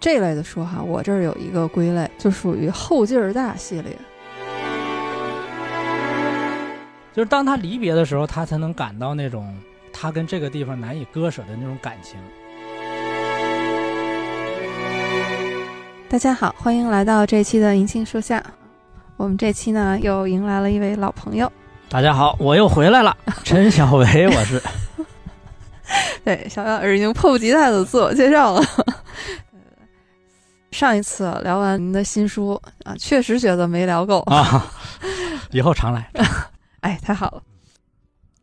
这类的书哈，我这儿有一个归类，就属于后劲儿大系列。就是当他离别的时候，他才能感到那种他跟这个地方难以割舍的那种感情。大家好，欢迎来到这期的银杏树下。我们这期呢，又迎来了一位老朋友。大家好，我又回来了，陈小维，我是。对，小姚已经迫不及待的自我介绍了。上一次聊完您的新书啊，确实觉得没聊够啊，以后常来。哎，太好了！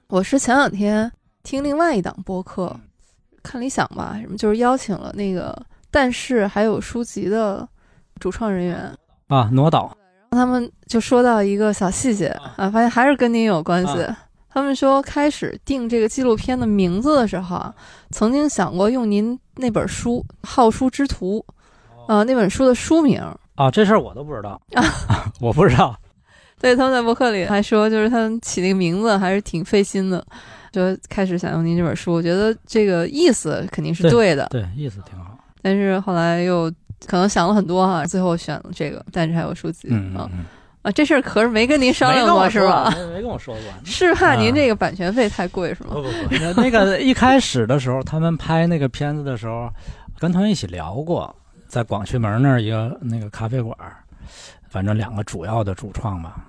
我是前两天听另外一档播客，看理想吧，什么就是邀请了那个，但是还有书籍的主创人员啊，挪导，他们就说到一个小细节啊，发现还是跟您有关系。他们说开始定这个纪录片的名字的时候啊，曾经想过用您那本书《好书之徒》，呃，那本书的书名啊，这事儿我都不知道啊，我不知道。对，他们在博客里还说，就是他们起那个名字还是挺费心的，就开始想用您这本书。我觉得这个意思肯定是对的，对，意思挺好。但是后来又可能想了很多哈，最后选了这个，但是还有书籍啊啊，这事儿可是没跟您商量过是吧？没跟我说过，是怕您这个版权费太贵是吗？不不不，那个一开始的时候，他们拍那个片子的时候，跟他们一起聊过，在广渠门那儿一个那个咖啡馆。反正两个主要的主创吧，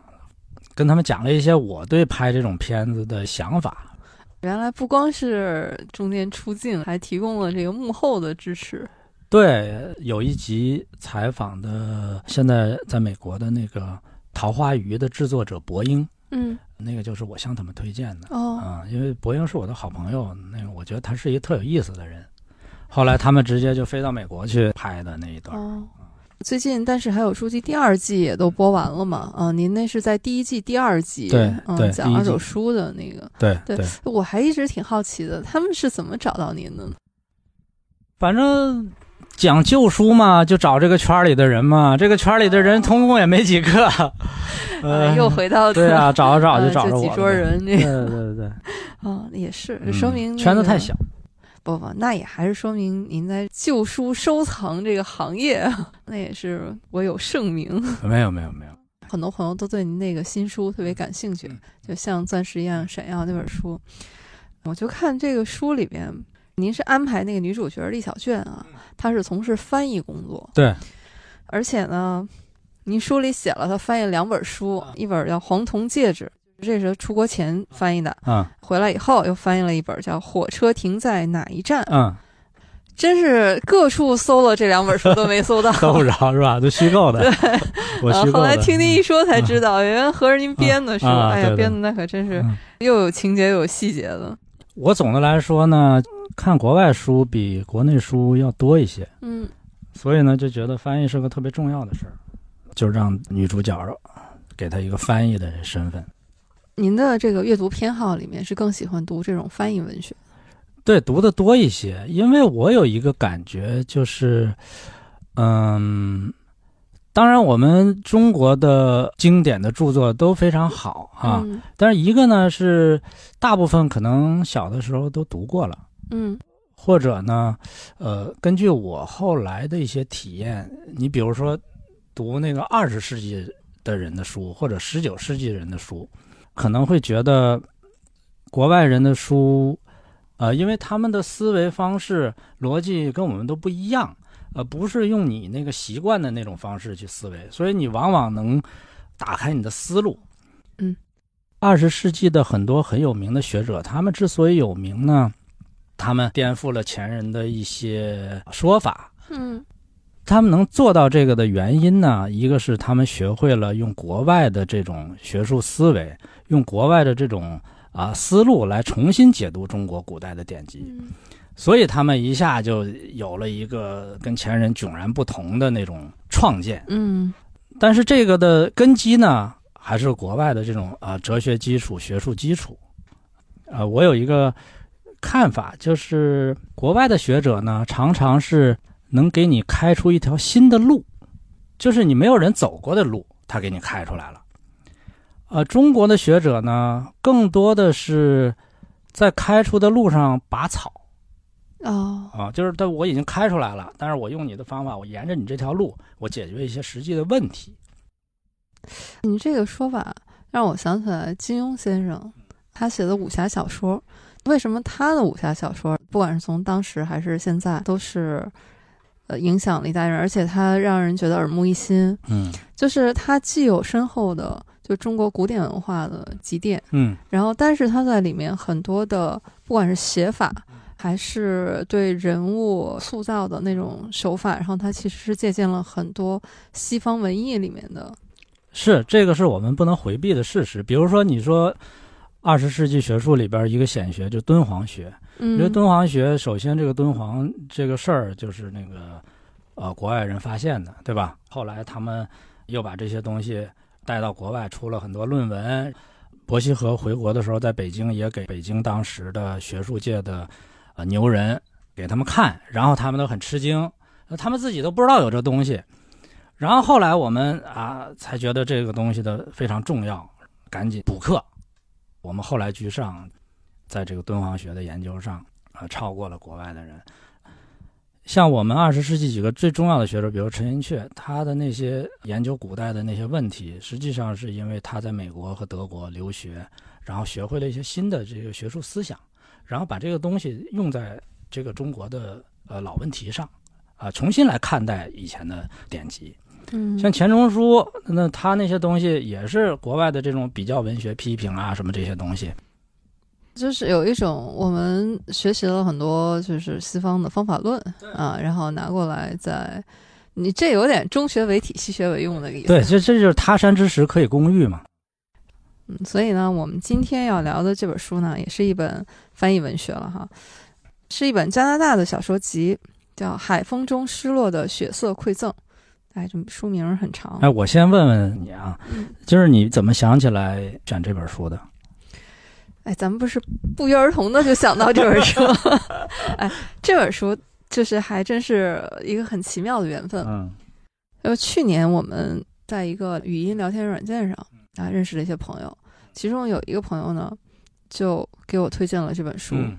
跟他们讲了一些我对拍这种片子的想法。原来不光是中间出镜，还提供了这个幕后的支持。对，有一集采访的现在在美国的那个《桃花鱼》的制作者博英，嗯，那个就是我向他们推荐的哦，啊，因为博英是我的好朋友，那个我觉得他是一个特有意思的人。后来他们直接就飞到美国去拍的那一段。最近，但是还有书籍第二季也都播完了嘛？啊，您那是在第一季第二集，对，嗯，讲二手书的那个，对对。我还一直挺好奇的，他们是怎么找到您的呢？反正讲旧书嘛，就找这个圈里的人嘛。这个圈里的人通共也没几个，呃，又回到对啊，找着找就找着我，几桌人，对对对对。啊，也是，说明圈子太小。不不，那也还是说明您在旧书收藏这个行业，那也是我有盛名。没有没有没有，很多朋友都对您那个新书特别感兴趣，就像钻石一样闪耀那本书。我就看这个书里边，您是安排那个女主角厉小娟啊，她是从事翻译工作。对，而且呢，您书里写了她翻译两本书，一本叫《黄铜戒指》。这是出国前翻译的，嗯，回来以后又翻译了一本叫《火车停在哪一站》，嗯，真是各处搜了这两本书都没搜到，搜不着是吧？都虚构的。对，我虚构后来听您一说才知道，原来合着您编的书，哎呀，编的那可真是又有情节又有细节的。我总的来说呢，看国外书比国内书要多一些，嗯，所以呢就觉得翻译是个特别重要的事儿，就让女主角给她一个翻译的身份。您的这个阅读偏好里面是更喜欢读这种翻译文学，对，读的多一些。因为我有一个感觉，就是，嗯，当然我们中国的经典的著作都非常好啊，但是一个呢是大部分可能小的时候都读过了，嗯，或者呢，呃，根据我后来的一些体验，你比如说读那个二十世纪的人的书，或者十九世纪人的书。可能会觉得国外人的书，呃，因为他们的思维方式、逻辑跟我们都不一样，呃，不是用你那个习惯的那种方式去思维，所以你往往能打开你的思路。嗯，二十世纪的很多很有名的学者，他们之所以有名呢，他们颠覆了前人的一些说法。嗯。他们能做到这个的原因呢？一个是他们学会了用国外的这种学术思维，用国外的这种啊思路来重新解读中国古代的典籍，所以他们一下就有了一个跟前人迥然不同的那种创建。嗯，但是这个的根基呢，还是国外的这种啊哲学基础、学术基础。呃，我有一个看法，就是国外的学者呢，常常是。能给你开出一条新的路，就是你没有人走过的路，他给你开出来了。呃，中国的学者呢，更多的是在开出的路上拔草，哦，啊，就是但我已经开出来了，但是我用你的方法，我沿着你这条路，我解决一些实际的问题。你这个说法让我想起来金庸先生他写的武侠小说。为什么他的武侠小说，不管是从当时还是现在，都是呃影响了一代人，而且他让人觉得耳目一新。嗯就是他既有深厚的就中国古典文化的积淀，嗯然后但是它在里面很多的不管是写法，还是对人物塑造的那种手法，然后他其实是借鉴了很多西方文艺里面的。是这个是我们不能回避的事实。比如说，你说二十世纪学术里边一个显学，就敦煌学。嗯，因为敦煌学，首先这个敦煌这个事儿就是那个呃国外人发现的，对吧？后来他们又把这些东西带到国外，出了很多论文。伯希和回国的时候，在北京也给北京当时的学术界的呃牛人给他们看，然后他们都很吃惊，他们自己都不知道有这东西。然后后来我们啊才觉得这个东西的非常重要，赶紧补课。我们后来居上，在这个敦煌学的研究上啊、超过了国外的人。像我们二十世纪几个最重要的学者，比如陈寅恪，他的那些研究古代的那些问题，实际上是因为他在美国和德国留学，然后学会了一些新的这个学术思想，然后把这个东西用在这个中国的呃老问题上，啊、重新来看待以前的典籍。嗯，像钱钟书，那他那些东西也是国外的这种比较文学批评啊，什么这些东西。就是有一种我们学习了很多就是西方的方法论啊，然后拿过来在你这有点中学为体，西学为用的意思。对，这这就是他山之石可以攻玉嘛。嗯，所以呢，我们今天要聊的这本书呢，也是一本翻译文学了哈，是一本加拿大的小说集，叫《海风中失落的血色馈赠》。哎，这书名很长。哎，我先问问你啊，嗯就是你怎么想起来选这本书的？哎，咱们不是不约而同的就想到这本书。哎，这本书就是还真是一个很奇妙的缘分。嗯呃，去年我们在一个语音聊天软件上啊认识了一些朋友，其中有一个朋友呢，就给我推荐了这本书，嗯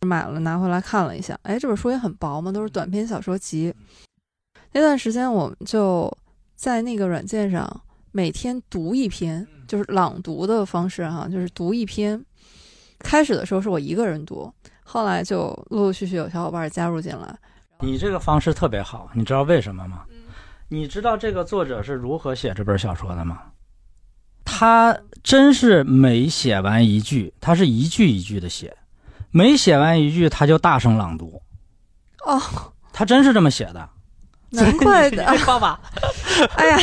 买了拿回来看了一下。哎，这本书也很薄嘛，都是短篇小说集。那段时间我们就在那个软件上每天读一篇，就是朗读的方式哈，就是读一篇。开始的时候是我一个人读，后来就陆陆续续有小伙伴加入进来。你这个方式特别好，你知道为什么吗？你知道这个作者是如何写这本小说的吗？他真是每写完一句，他是一句一句的写，每写完一句他就大声朗读，哦，他真是这么写的。难怪的，爸爸，哎呀，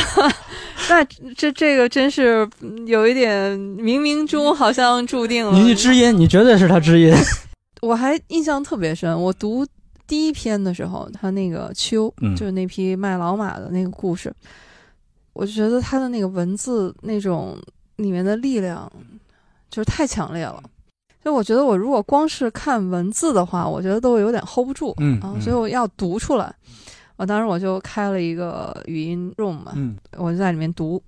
那这这个真是嗯有一点冥冥中好像注定了。你你知音，你绝对是他知音。我还印象特别深，我读第一篇的时候，他那个秋，嗯就是那匹卖老马的那个故事，我就觉得他的那个文字那种里面的力量，就是太强烈了。就我觉得我如果光是看文字的话，我觉得都有点 hold 不住，嗯所以我要读出来。我当时我就开了一个语音 room 嘛，嗯我就在里面读，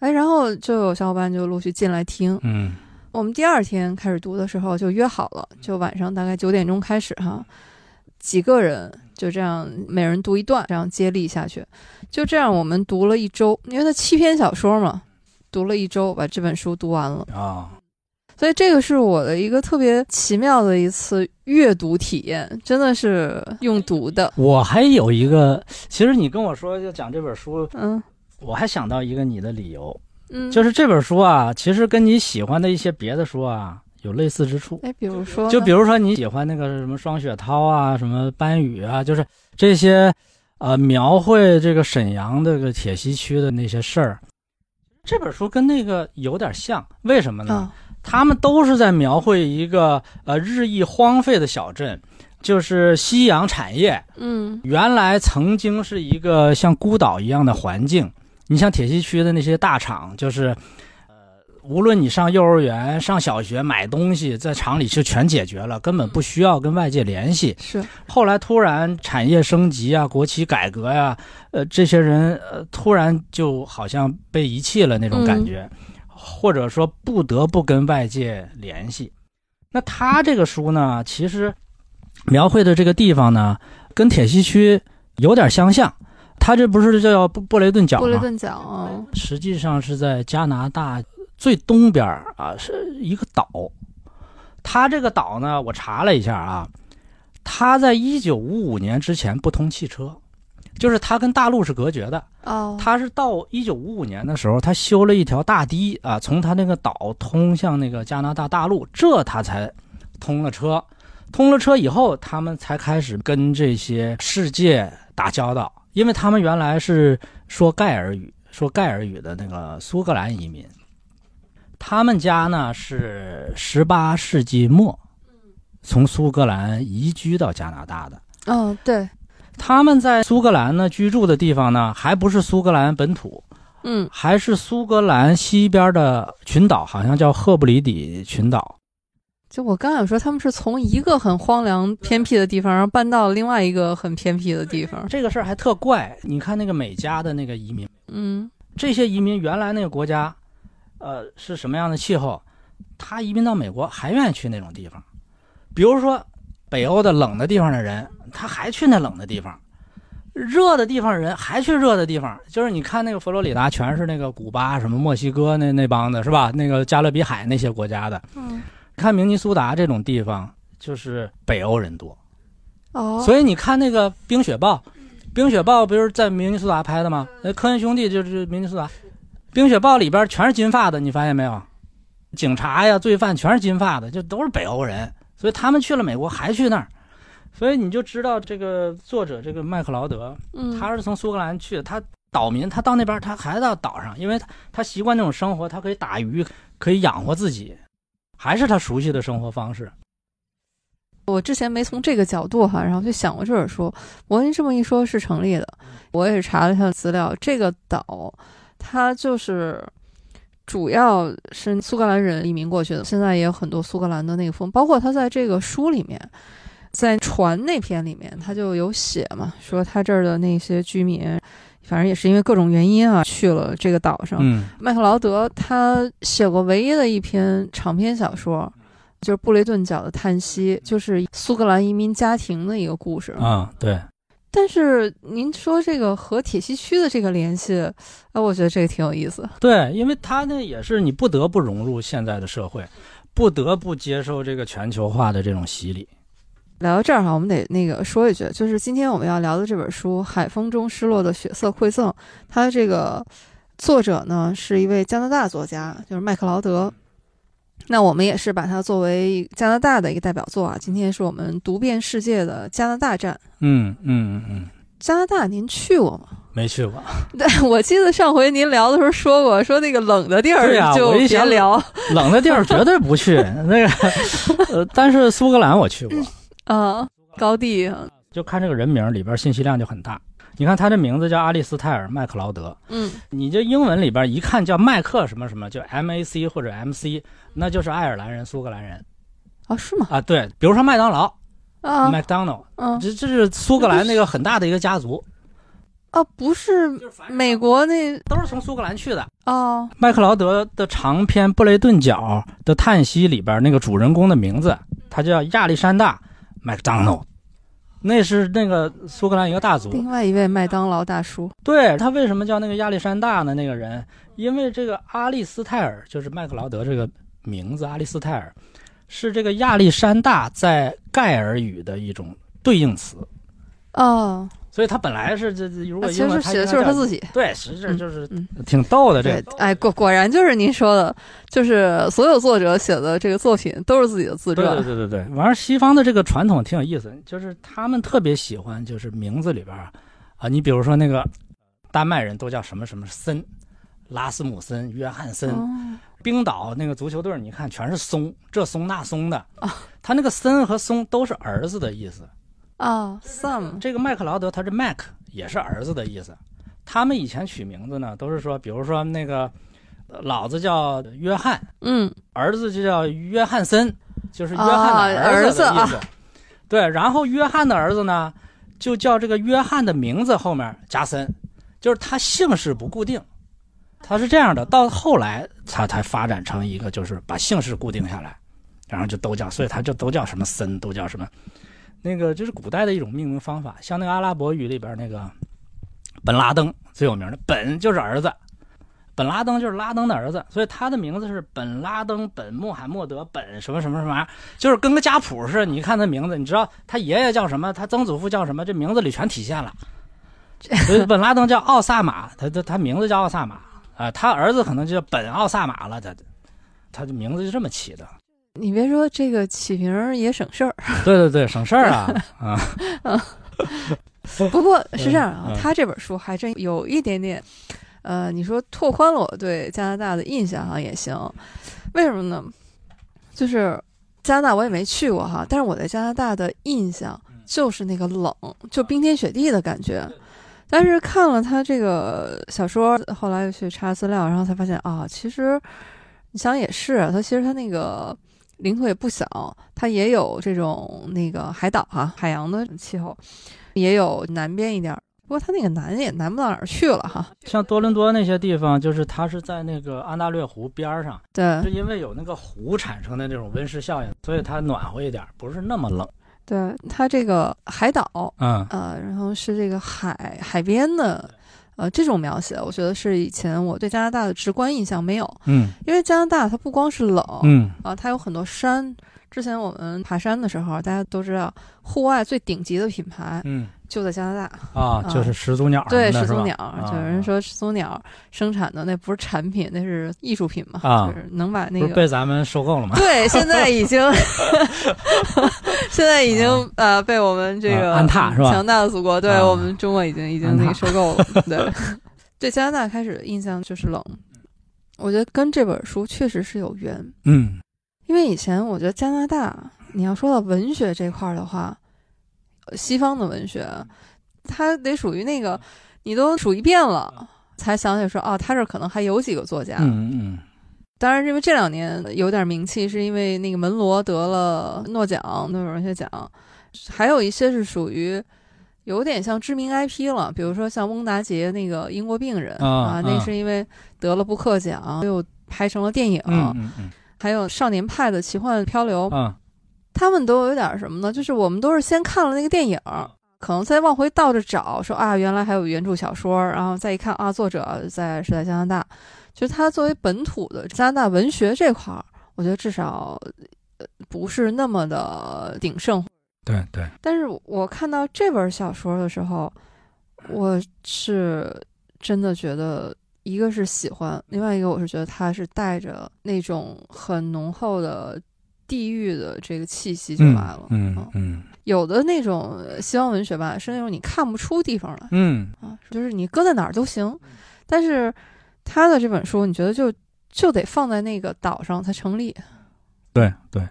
哎，然后就有小伙伴就陆续进来听。嗯我们第二天开始读的时候就约好了，就晚上大概九点钟开始哈，几个人就这样每人读一段，这样接力下去。就这样我们读了一周，因为它七篇小说嘛，读了一周把这本书读完了。啊，所以这个是我的一个特别奇妙的一次阅读体验，真的是用读的。我还有一个，其实你跟我说要讲这本书，嗯我还想到一个你的理由，嗯，就是这本书啊，其实跟你喜欢的一些别的书啊有类似之处。哎，比如说，就比如说你喜欢那个什么双雪涛啊，什么班宇啊，就是这些，呃，描绘这个沈阳这个铁西区的那些事儿，这本书跟那个有点像，为什么呢？啊，他们都是在描绘一个呃日益荒废的小镇，就是夕阳产业。嗯。原来曾经是一个像孤岛一样的环境。你像铁西区的那些大厂，就是，呃，无论你上幼儿园、上小学买东西，在厂里就全解决了，根本不需要跟外界联系。是。后来突然产业升级啊，国企改革呀、呃，这些人呃突然就好像被遗弃了那种感觉，或者说不得不跟外界联系。那他这个书呢，其实描绘的这个地方呢，跟铁西区有点相像。他这不是叫布布雷顿角吗？布雷顿角啊，实际上是在加拿大最东边啊，是一个岛。它这个岛呢，我查了一下啊，它在一九五五年之前不通汽车，就是它跟大陆是隔绝的。哦，它是到一九五五年的时候，它修了一条大堤啊，从它那个岛通向那个加拿大大陆，这它才通了车。通了车以后，他们才开始跟这些世界打交道。因为他们原来是说盖尔语，说盖尔语的那个苏格兰移民，他们家呢是十八世纪末从苏格兰移居到加拿大的。嗯，对，他们在苏格兰呢居住的地方呢，还不是苏格兰本土，嗯，还是苏格兰西边的群岛，好像叫赫布里底群岛。就我刚想说，他们是从一个很荒凉偏僻的地方，然后搬到另外一个很偏僻的地方。这个事儿还特怪，你看那个美加的那个移民，嗯，这些移民原来那个国家，呃，是什么样的气候？他移民到美国还愿意去那种地方，比如说北欧的冷的地方的人，他还去那冷的地方；热的地方人还去热的地方。就是你看那个佛罗里达，全是那个古巴、什么墨西哥那那帮的，是吧？那个加勒比海那些国家的，嗯。看明尼苏达这种地方，就是北欧人多，哦，所以你看那个《冰雪暴》，《冰雪暴》不是在明尼苏达拍的吗？那科恩兄弟就是明尼苏达，《冰雪暴》里边全是金发的，你发现没有？警察呀、罪犯全是金发的，就都是北欧人，所以他们去了美国还去那儿，所以你就知道这个作者这个麦克劳德，嗯，他是从苏格兰去的，他岛民，他到那边他还到岛上，因为他他习惯那种生活，他可以打鱼，可以养活自己。还是他熟悉的生活方式。我之前没从这个角度哈，然后就想过这本书。我跟你这么一说，是成立的。我也是查了一下资料，这个岛它就是主要是苏格兰人移民过去的，现在也有很多苏格兰的那个风，包括他在这个书里面，在船那篇里面，他就有写嘛，说他这儿的那些居民。反正也是因为各种原因啊，去了这个岛上。嗯，麦克劳德他写过唯一的一篇长篇小说，就是《布雷顿角的叹息》，就是苏格兰移民家庭的一个故事啊。对。但是您说这个和铁西区的这个联系，啊，我觉得这个挺有意思。对，因为他呢也是你不得不融入现在的社会，不得不接受这个全球化的这种洗礼。聊到这儿哈，我们得那个说一句，就是今天我们要聊的这本书《海风中失落的血色馈赠》，它这个作者呢是一位加拿大作家，就是麦克劳德。那我们也是把它作为加拿大的一个代表作啊。今天是我们读遍世界的加拿大站。嗯嗯嗯。加拿大您去过吗？没去过。对，我记得上回您聊的时候说过，说那个冷的地儿就别聊。冷的地儿绝对不去。那个，呃，但是苏格兰我去过。啊，高地就看这个人名里边信息量就很大。你看他这名字叫阿利斯泰尔·麦克劳德，嗯，你这英文里边一看叫麦克什么什么，就 M A C 或者 M C，那就是爱尔兰人、苏格兰人。啊，是吗？啊，对，比如说麦当劳啊，McDonald，嗯，这这是苏格兰那个很大的一个家族。啊，不是美国那都是从苏格兰去的哦。麦克劳德的长篇《布雷顿角的叹息》里边那个主人公的名字，他叫亚历山大。麦当劳，那是那个苏格兰一个大族。另外一位麦当劳大叔，对他为什么叫那个亚历山大呢？那个人，因为这个阿利斯泰尔就是麦克劳德这个名字，阿利斯泰尔是这个亚历山大在盖尔语的一种对应词。哦。所以他本来是这这，如果其实写的就是他自己，对，实质就是挺逗的。这哎，果果然就是您说的，就是所有作者写的这个作品都是自己的自传。对对对对对。完了，西方的这个传统挺有意思，就是他们特别喜欢，就是名字里边啊，你比如说那个丹麦人都叫什么什么森，拉斯姆森、约翰森，冰岛那个足球队，你看全是松，这松那松的啊，他那个森和松都是儿子的意思。啊，Sam，这个麦克劳德他是 Mac，也是儿子的意思。他们以前取名字呢，都是说，比如说那个老子叫约翰，嗯，儿子就叫约翰森，就是约翰的儿子的意思。对，然后约翰的儿子呢，就叫这个约翰的名字后面加森，就是他姓氏不固定，他是这样的。到后来他才发展成一个，就是把姓氏固定下来，然后就都叫，所以他就都叫什么森，都叫什么。那个这是古代的一种命名方法，像那个阿拉伯语里边那个本拉登最有名的，本就是儿子，本拉登就是拉登的儿子，所以他的名字是本拉登本穆罕默德本什么什么什么玩意，就是跟个家谱似的。你看他名字，你知道他爷爷叫什么，他曾祖父叫什么，这名字里全体现了。所以本拉登叫奥萨马，他他他名字叫奥萨马啊、他儿子可能就叫本奥萨马了，他他的名字就这么起的。你别说这个起名儿也省事儿，对对对，省事儿啊 啊！不过是这样啊，嗯他这本书还真有一点点，呃，你说拓宽了我对加拿大的印象哈也行，为什么呢？就是加拿大我也没去过哈，但是我在加拿大的印象就是那个冷，就冰天雪地的感觉。但是看了他这个小说，后来又去查资料，然后才发现啊，其实你想也是啊，他其实他那个领土也不小，它也有这种那个海岛哈、海洋的气候，也有南边一点儿。不过它那个南也南不到哪儿去了哈。像多伦多那些地方，就是它是在那个安大略湖边儿上，对是因为有那个湖产生的这种温室效应，所以它暖和一点儿，不是那么冷。对，它这个海岛嗯呃，然后是这个海海边的，呃，这种描写，我觉得是以前我对加拿大的直观印象没有，嗯因为加拿大它不光是冷，嗯啊，它有很多山。之前我们爬山的时候，大家都知道，户外最顶级的品牌嗯就在加拿大。啊，就是始祖鸟对，始祖鸟，啊就有人说始祖鸟生产的那不是产品，那是艺术品嘛，啊就是能把那个。被咱们收购了吗？对，现在已经，现在已经、呃被我们这个啊安踏是吧强大的祖国，对、啊我们中国已经已经那个收购了。对，对加拿大开始的印象就是冷，我觉得跟这本书确实是有缘。嗯因为以前我觉得加拿大，你要说到文学这块儿的话，呃西方的文学，它得属于那个你都数一遍了，才想起说哦，他这可能还有几个作家。嗯嗯当然，因为这两年有点名气，是因为那个门罗得了诺奖诺贝尔文学奖，还有一些是属于。有点像知名 IP 了，比如说像翁达杰那个英国病人啊那啊。是因为得了布克奖，又拍成了电影。嗯嗯嗯。还有少年派的奇幻漂流，啊他们都有点什么呢？就是我们都是先看了那个电影，可能再往回倒着找，说啊，原来还有原著小说，然后再一看啊，作者在是在加拿大，就是他作为本土的加拿大文学这块儿，我觉得至少呃不是那么的鼎盛。对对但是我看到这本小说的时候，我是真的觉得，一个是喜欢，另外一个我是觉得它是带着那种很浓厚的地域的这个气息就来了。嗯嗯有的那种呃西方文学吧，是那种你看不出地方来嗯啊，就是你搁在哪儿都行，但是他的这本书，你觉得就就得放在那个岛上才成立。对对。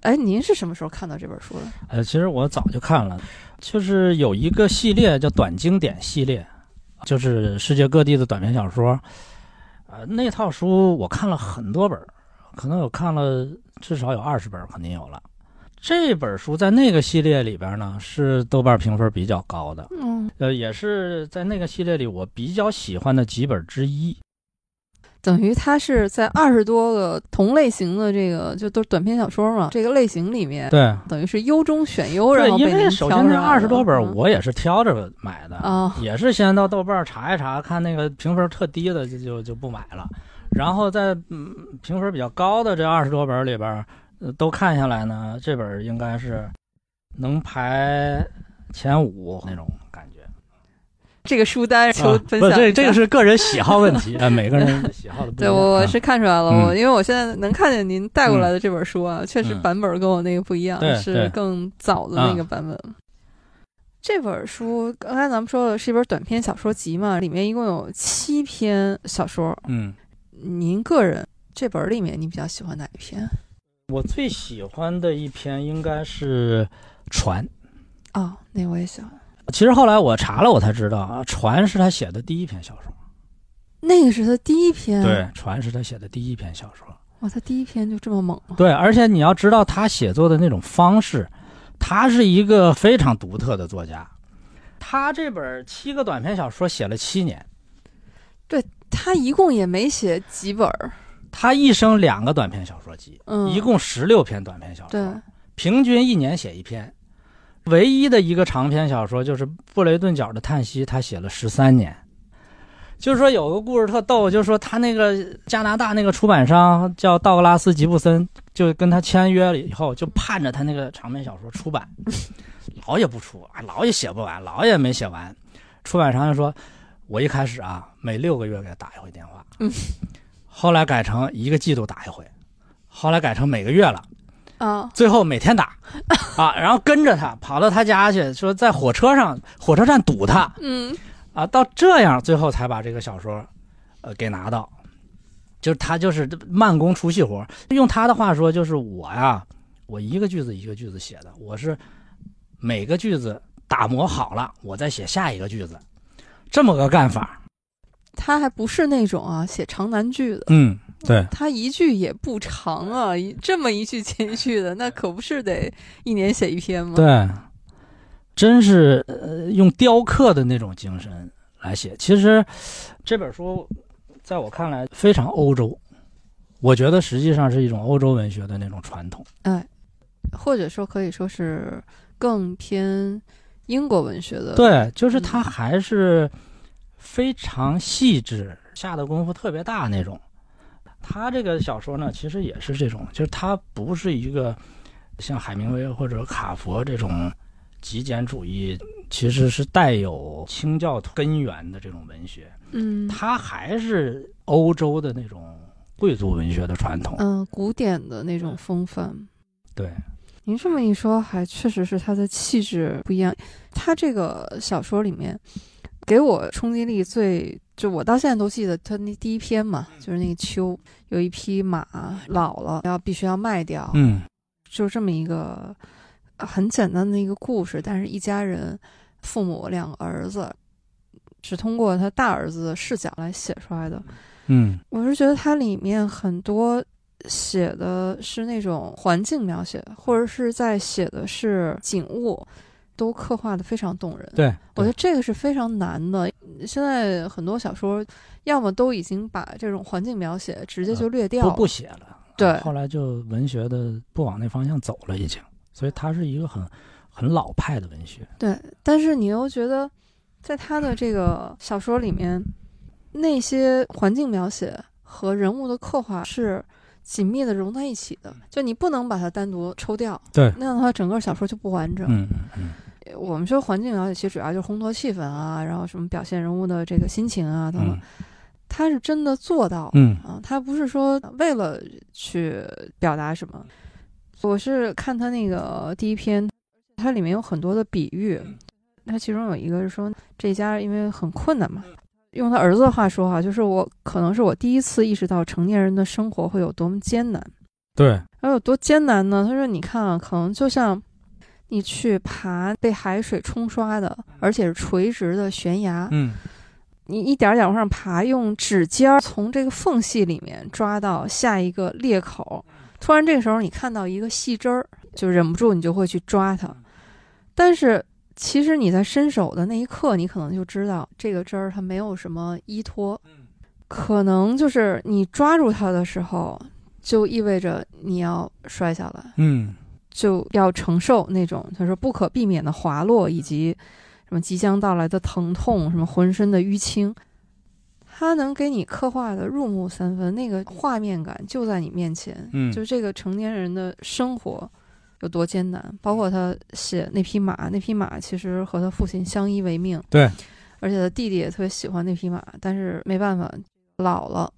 哎，您是什么时候看到这本书的？呃，其实我早就看了，就是有一个系列叫短经典系列，就是世界各地的短篇小说。呃，那套书我看了很多本，可能有看了至少有二十本，肯定有了。这本书在那个系列里边呢，是豆瓣评分比较高的，嗯，呃，也是在那个系列里我比较喜欢的几本之一。等于它是在二十多个同类型的这个就都是短篇小说嘛，这个类型里面，对，等于是优中选优，然，后被您因为首先这挑出来了二十多本我也是挑着买的，啊，也是先到豆瓣查一查，看那个评分特低的就就就不买了，然后在嗯评分比较高的这二十多本里边、呃都看下来呢，这本应该是能排前五那种感觉。这个书单求啊不，分享一下、这这个是个人喜好问题，呃，每个人喜好的不一对，样。我我啊是看出来了，嗯我因为我现在能看见您带过来的这本书啊，确实嗯版本跟我那个不一样，对是更早的那个版本。这本书刚才咱们说的是一本短篇小说集嘛，里面一共有七篇小说。嗯，您个人这本里面，你比较喜欢哪一篇？我最喜欢的一篇应该是《船》。哦，那我也喜欢。其实后来我查了，我才知道啊，《船》是他写的第一篇小说。那个是他第一篇，对，《船》是他写的第一篇小说。哇，他第一篇就这么猛吗？对，而且你要知道他写作的那种方式，他是一个非常独特的作家。他这本七个短篇小说写了七年，他一共也没写几本儿，他一生两个短篇小说集，嗯，一共十六篇短篇小对，说，平均一年写一篇。唯一的一个长篇小说就是《布雷顿角的叹息》，他写了十三年。就是说有个故事特逗，就是说他那个加拿大那个出版商叫道格拉斯吉布森，就跟他签约了以后，就盼着他那个长篇小说出版，老也不出啊，老也写不完，老也没写完。出版商就说：“我一开始啊，每六个月给他打一回电话，嗯，后来改成一个季度打一回，后来改成每个月了。”啊，最后每天打，啊，然后跟着他跑到他家去，说在火车上火车站堵他，嗯。啊，到这样最后才把这个小说，呃，给拿到，就是他就是慢工出细活，用他的话说就是我呀，我一个句子一个句子写的，我是每个句子打磨好了，我再写下一个句子，这么个干法。他还不是那种啊写长难句的，嗯，对，他一句也不长啊，一这么一句接一句的，那可不是得一年写一篇吗？对，真是呃用雕刻的那种精神来写。其实这本书在我看来非常欧洲，我觉得实际上是一种欧洲文学的那种传统。哎，或者说可以说是更偏英国文学的。，对，就是他还是非常细致，下的功夫特别大那种。他这个小说呢，其实也是这种，就是他不是一个像海明威或者卡佛这种极简主义，其实是带有清教根源的这种文学，嗯他还是欧洲的那种贵族文学的传统。嗯，古典的那种风范。对，您这么一说，还确实是他的气质不一样。他这个小说里面给我冲击力最，就我到现在都记得他那第一篇嘛，就是那个秋有一匹马老了，要必须要卖掉，嗯就这么一个呃很简单的一个故事，但是一家人，父母两个儿子，是通过他大儿子的视角来写出来的。嗯我是觉得它里面很多写的是那种环境描写，或者是在写的是景物，都刻画的非常动人。对，我觉得这个是非常难的。现在很多小说，要么都已经把这种环境描写直接就略掉不了，不写了。对后来就文学的不往那方向走了，已经，所以它是一个很很老派的文学。对，但是你又觉得，在他的这个小说里面，那些环境描写和人物的刻画是紧密的融在一起的，就你不能把它单独抽掉，对。那样的话整个小说就不完整。嗯嗯我们说环境描写，其实主要就是烘托气氛啊，然后什么表现人物的这个心情啊等等，嗯。他是真的做到。嗯。啊，他不是说为了去表达什么。我是看他那个第一篇，它里面有很多的比喻，它其中有一个是说这家因为很困难嘛，用他儿子的话说哈，就是我可能是我第一次意识到成年人的生活会有多么艰难。对，然后有多艰难呢？他说：“你看啊，可能就像你去爬被海水冲刷的，而且是垂直的悬崖，嗯你一点儿点儿往上爬，用指尖儿从这个缝隙里面抓到下一个裂口。突然这个时候你看到一个细针儿，就忍不住你就会去抓它。但是其实你在伸手的那一刻，你可能就知道这个针儿它没有什么依托，可能就是你抓住它的时候，就意味着你要摔下来。嗯就要承受那种他说不可避免的滑落，以及什么即将到来的疼痛，什么浑身的淤青，他能给你刻画的入木三分，那个画面感就在你面前。嗯就这个成年人的生活有多艰难，包括他写那匹马，那匹马其实和他父亲相依为命，对，而且他弟弟也特别喜欢那匹马，但是没办法，老了。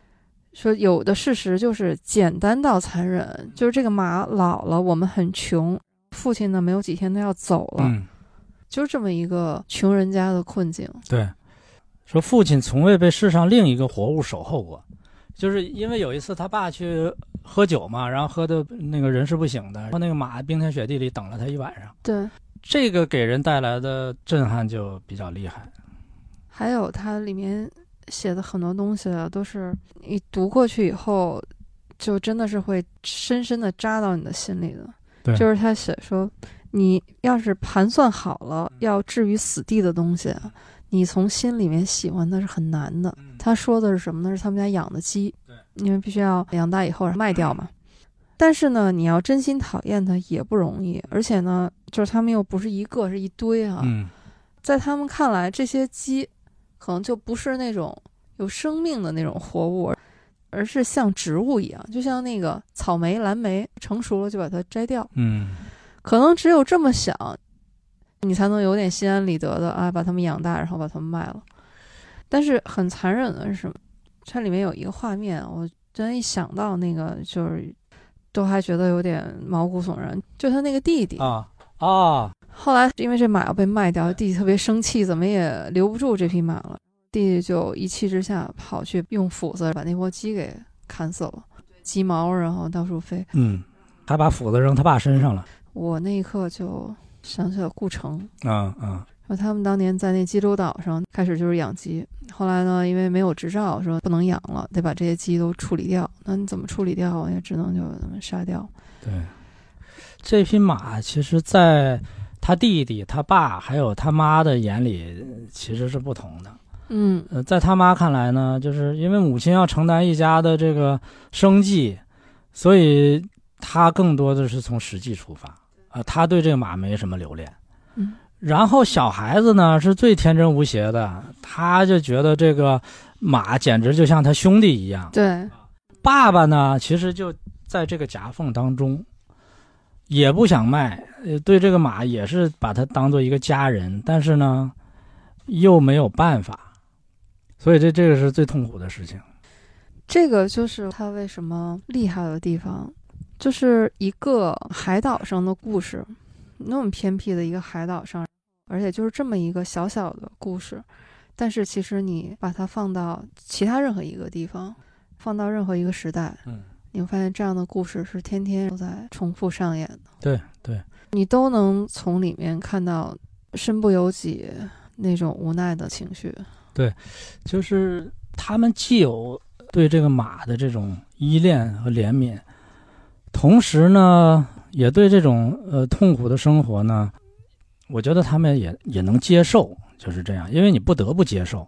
说有的事实就是简单到残忍，就是这个马老了，我们很穷，父亲呢没有几天都要走了，嗯就这么一个穷人家的困境。对，说父亲从未被世上另一个活物守候过，就是因为有一次他爸去喝酒嘛，然后喝的那个人是不醒的，然后那个马冰天雪地里等了他一晚上，对，这个给人带来的震撼就比较厉害。还有它里面写的很多东西啊，都是你读过去以后，就真的是会深深的扎到你的心里的。对就是他写说，你要是盘算好了要置于死地的东西啊，你从心里面喜欢那是很难的。他说的是什么呢？是他们家养的鸡，因为必须要养大以后卖掉嘛。但是呢，你要真心讨厌它也不容易，而且呢，就是他们又不是一个，是一堆啊。嗯在他们看来，这些鸡可能就不是那种有生命的那种活物，而是像植物一样，就像那个草莓、蓝莓成熟了就把它摘掉。嗯可能只有这么想，你才能有点心安理得的啊，把它们养大，然后把它们卖了。但是很残忍的是什么？它里面有一个画面，我真一想到那个，就是都还觉得有点毛骨悚然。就他那个弟弟，啊啊后来因为这马要被卖掉，弟弟特别生气，怎么也留不住这匹马了。弟弟就一气之下跑去用斧子把那窝鸡给砍死了，鸡毛然后到处飞。嗯，还把斧子扔他爸身上了。我那一刻就想起了顾城，啊啊说他们当年在那济州岛上开始就是养鸡，后来呢，因为没有执照，说不能养了，得把这些鸡都处理掉。那你怎么处理掉？也只能就那么杀掉。对，这匹马其实，在他弟弟、他爸还有他妈的眼里，其实是不同的。嗯呃，在他妈看来呢，就是因为母亲要承担一家的这个生计，所以他更多的是从实际出发。啊、他对这个马没什么留恋。嗯，然后小孩子呢是最天真无邪的，他就觉得这个马简直就像他兄弟一样。对，爸爸呢，其实就在这个夹缝当中，也不想卖，呃，对这个马也是把它当做一个家人，但是呢，又没有办法，所以这这个是最痛苦的事情。这个就是他为什么厉害的地方，就是一个海岛上的故事，那么偏僻的一个海岛上，而且就是这么一个小小的故事，但是其实你把它放到其他任何一个地方，放到任何一个时代，嗯，你会发现这样的故事是天天都在重复上演的，对对，你都能从里面看到身不由己那种无奈的情绪。对就是他们既有对这个马的这种依恋和怜悯，同时呢，也对这种呃痛苦的生活呢，我觉得他们也也能接受，就是这样，因为你不得不接受。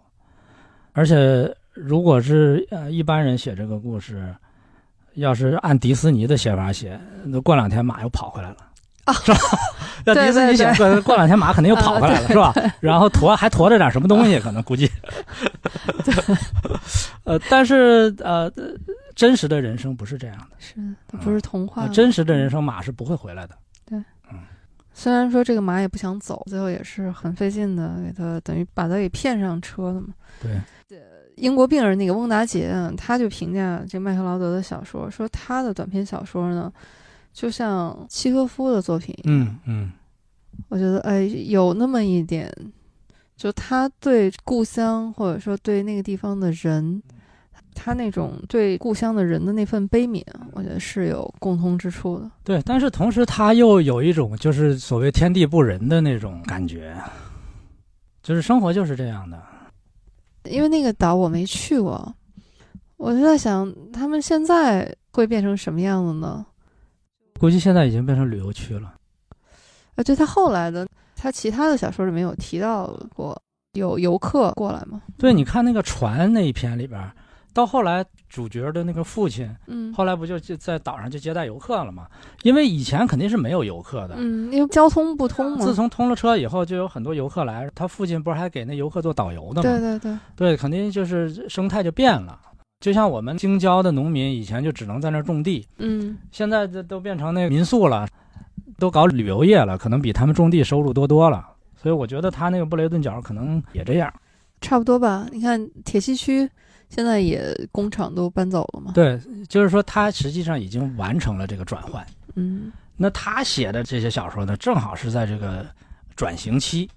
而且，如果是呃一般人写这个故事，要是按迪斯尼的写法写，那过两天马又跑回来了。啊是吧？要迪士尼写过过两天马肯定又跑回来了，是吧？然后驮还驮着点什么东西，可能估计。呃，但是呃，真实的人生不是这样的，是，它不是童话。呃真实的人生马是不会回来的。对，嗯虽然说这个马也不想走，最后也是很费劲的，给他等于把他给骗上车了嘛。对，英国病人那个翁达杰啊，他就评价这麦克劳德的小说，说他的短篇小说呢，就像契诃夫的作品一样。嗯嗯，我觉得哎，有那么一点，就他对故乡或者说对那个地方的人，他那种对故乡的人的那份悲悯，我觉得是有共通之处的。对，但是同时他又有一种就是所谓天地不仁的那种感觉，就是生活就是这样的。因为那个岛我没去过，我就在想，他们现在会变成什么样子呢？估计现在已经变成旅游区了。啊，对他后来的，他其他的小说里面有提到过有游客过来吗？对，你看那个船那一篇里边，到后来主角的那个父亲，嗯后来不就就在岛上就接待游客了吗？因为以前肯定是没有游客的。嗯，因为交通不通嘛。自从通了车以后，就有很多游客来。他父亲不是还给那游客做导游的吗？对对对，对，肯定就是生态就变了。就像我们京郊的农民，以前就只能在那儿种地，嗯，现在这都变成那个民宿了，都搞旅游业了，可能比他们种地收入多多了。所以我觉得他那个布雷顿角可能也这样。差不多吧。你看铁西区现在也工厂都搬走了嘛。对，就是说他实际上已经完成了这个转换。嗯那他写的这些小说呢，正好是在这个转型期。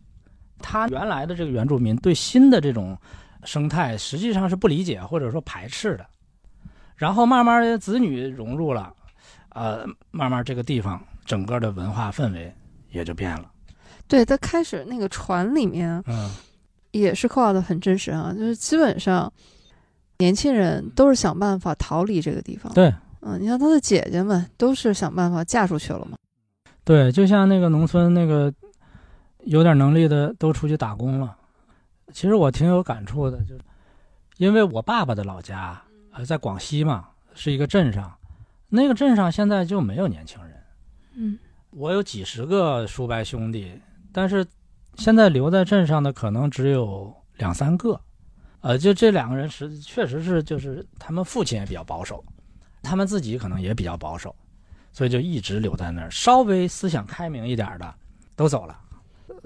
他原来的这个原住民对新的这种生态实际上是不理解或者说排斥的，然后慢慢的子女融入了，呃，慢慢这个地方整个的文化氛围也就变了。对他开始那个船里面嗯，也是刻画的很真实啊，就是基本上年轻人都是想办法逃离这个地方。对嗯，你像他的姐姐们都是想办法嫁出去了嘛。对，就像那个农村那个有点能力的都出去打工了。其实我挺有感触的，就是因为我爸爸的老家呃在广西嘛，是一个镇上，那个镇上现在就没有年轻人。嗯我有几十个叔伯兄弟，但是现在留在镇上的可能只有两三个。呃，就这两个人实确实是就是他们父亲也比较保守，他们自己可能也比较保守，所以就一直留在那儿。稍微思想开明一点的都走了，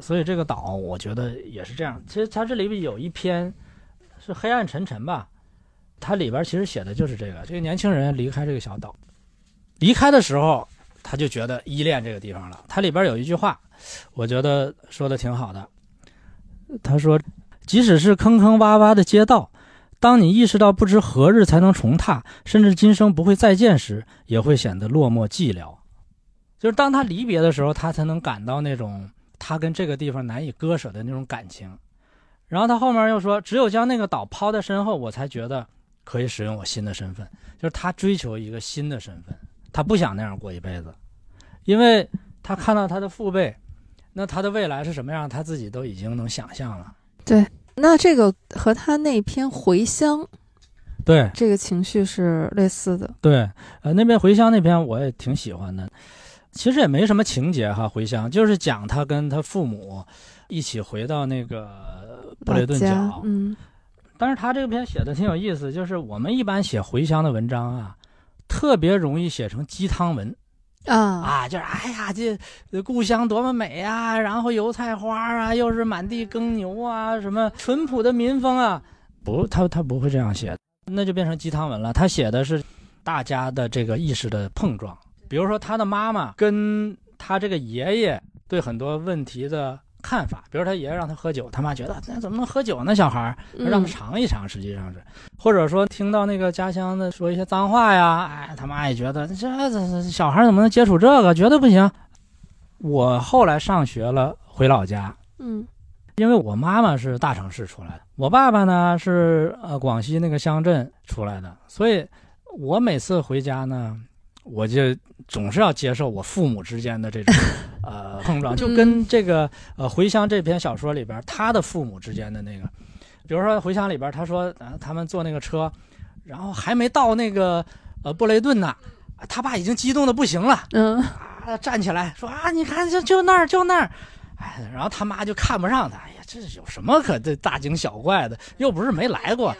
所以这个岛我觉得也是这样。其实它这里边有一篇是黑暗沉沉吧，它里边其实写的就是这个：这个年轻人离开这个小岛，离开的时候他就觉得依恋这个地方了。它里边有一句话，我觉得说的挺好的，他说。即使是坑坑洼洼的街道，当你意识到不知何日才能重踏，甚至今生不会再见时，也会显得落寞寂寥。就是当他离别的时候，他才能感到那种他跟这个地方难以割舍的那种感情。然后他后面又说：“只有将那个岛抛在身后，我才觉得可以使用我新的身份。”就是他追求一个新的身份，他不想那样过一辈子，因为他看到他的父辈，那他的未来是什么样，他自己都已经能想象了。对，那这个和他那篇回乡，对这个情绪是类似的。对，呃，那边回乡那篇我也挺喜欢的，其实也没什么情节哈，回乡就是讲他跟他父母一起回到那个布雷顿角。嗯，但是他这篇写的挺有意思，就是我们一般写回乡的文章啊，特别容易写成鸡汤文。啊啊，就是哎呀，这故乡多么美啊！然后油菜花啊，又是满地耕牛啊，什么淳朴的民风啊，不，他他不会这样写，那就变成鸡汤文了。他写的是大家的这个意识的碰撞，比如说他的妈妈跟他这个爷爷对很多问题的。看法，比如他爷爷让他喝酒，他妈觉得那怎么能喝酒呢？小孩儿，让他尝一尝，实际上是，或者说听到那个家乡的说一些脏话呀，哎，他妈也觉得这这小孩怎么能接触这个？绝对不行。我后来上学了，回老家，嗯，因为我妈妈是大城市出来的，我爸爸呢是呃广西那个乡镇出来的，所以我每次回家呢。我就总是要接受我父母之间的这种 呃碰撞，就跟这个呃《回乡》这篇小说里边他的父母之间的那个，比如说《回乡》里边他说啊，他们坐那个车，然后还没到那个呃布雷顿呢，他爸已经激动的不行了，嗯。啊站起来说啊，你看就就那儿就那儿，哎，然后他妈就看不上他，这有什么可这大惊小怪的？又不是没来过。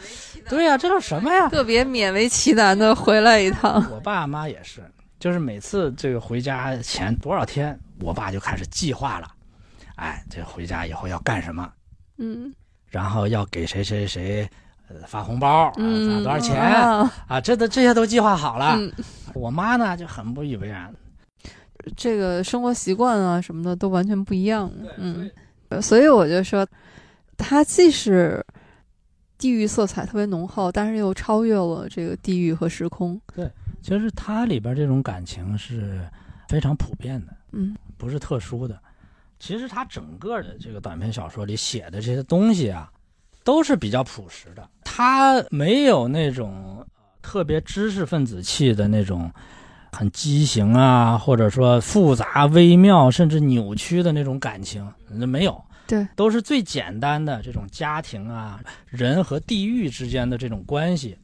对呀，这都什么呀？特别勉为其难的回来一趟。我爸妈也是，就是每次这个回家前多少天，我爸就开始计划了。哎，这回家以后要干什么？嗯，然后要给谁谁谁呃发红包，发多少钱啊？这都这些都计划好了。我妈呢就很不以为然，这个生活习惯啊什么的都完全不一样。嗯，所以我就说，它既是。地域色彩特别浓厚，但是又超越了这个地域和时空。对，其实它里边这种感情是非常普遍的，嗯，不是特殊的。其实它整个的这个短篇小说里写的这些东西啊，都是比较朴实的。它没有那种特别知识分子气的那种很畸形啊，或者说复杂微妙甚至扭曲的那种感情，那没有。对，都是最简单的这种家庭啊，人和地域之间的这种关系，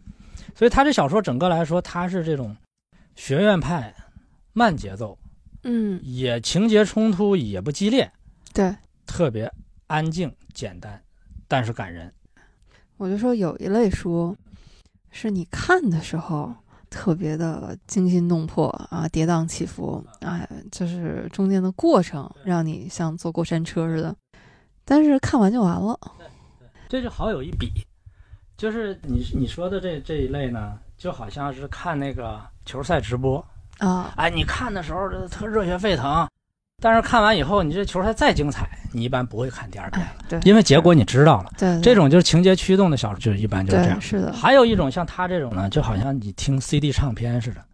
所以他这小说整个来说，他是这种学院派，慢节奏，嗯，也情节冲突也不激烈，对，特别安静简单，但是感人。我就说有一类书，是你看的时候特别的惊心动魄啊，跌宕起伏，啊，就是中间的过程让你像坐过山车似的。但是看完就完了，这就好有一比，就是你你说的这这一类呢，就好像是看那个球赛直播啊，哎，你看的时候特热血沸腾，但是看完以后，你这球它再精彩，你一般不会看第二遍了，对，因为结果你知道了。对，这种就是情节驱动的小说，就一般就是这样。是的。还有一种像他这种呢，就好像你听 CD 唱片似的，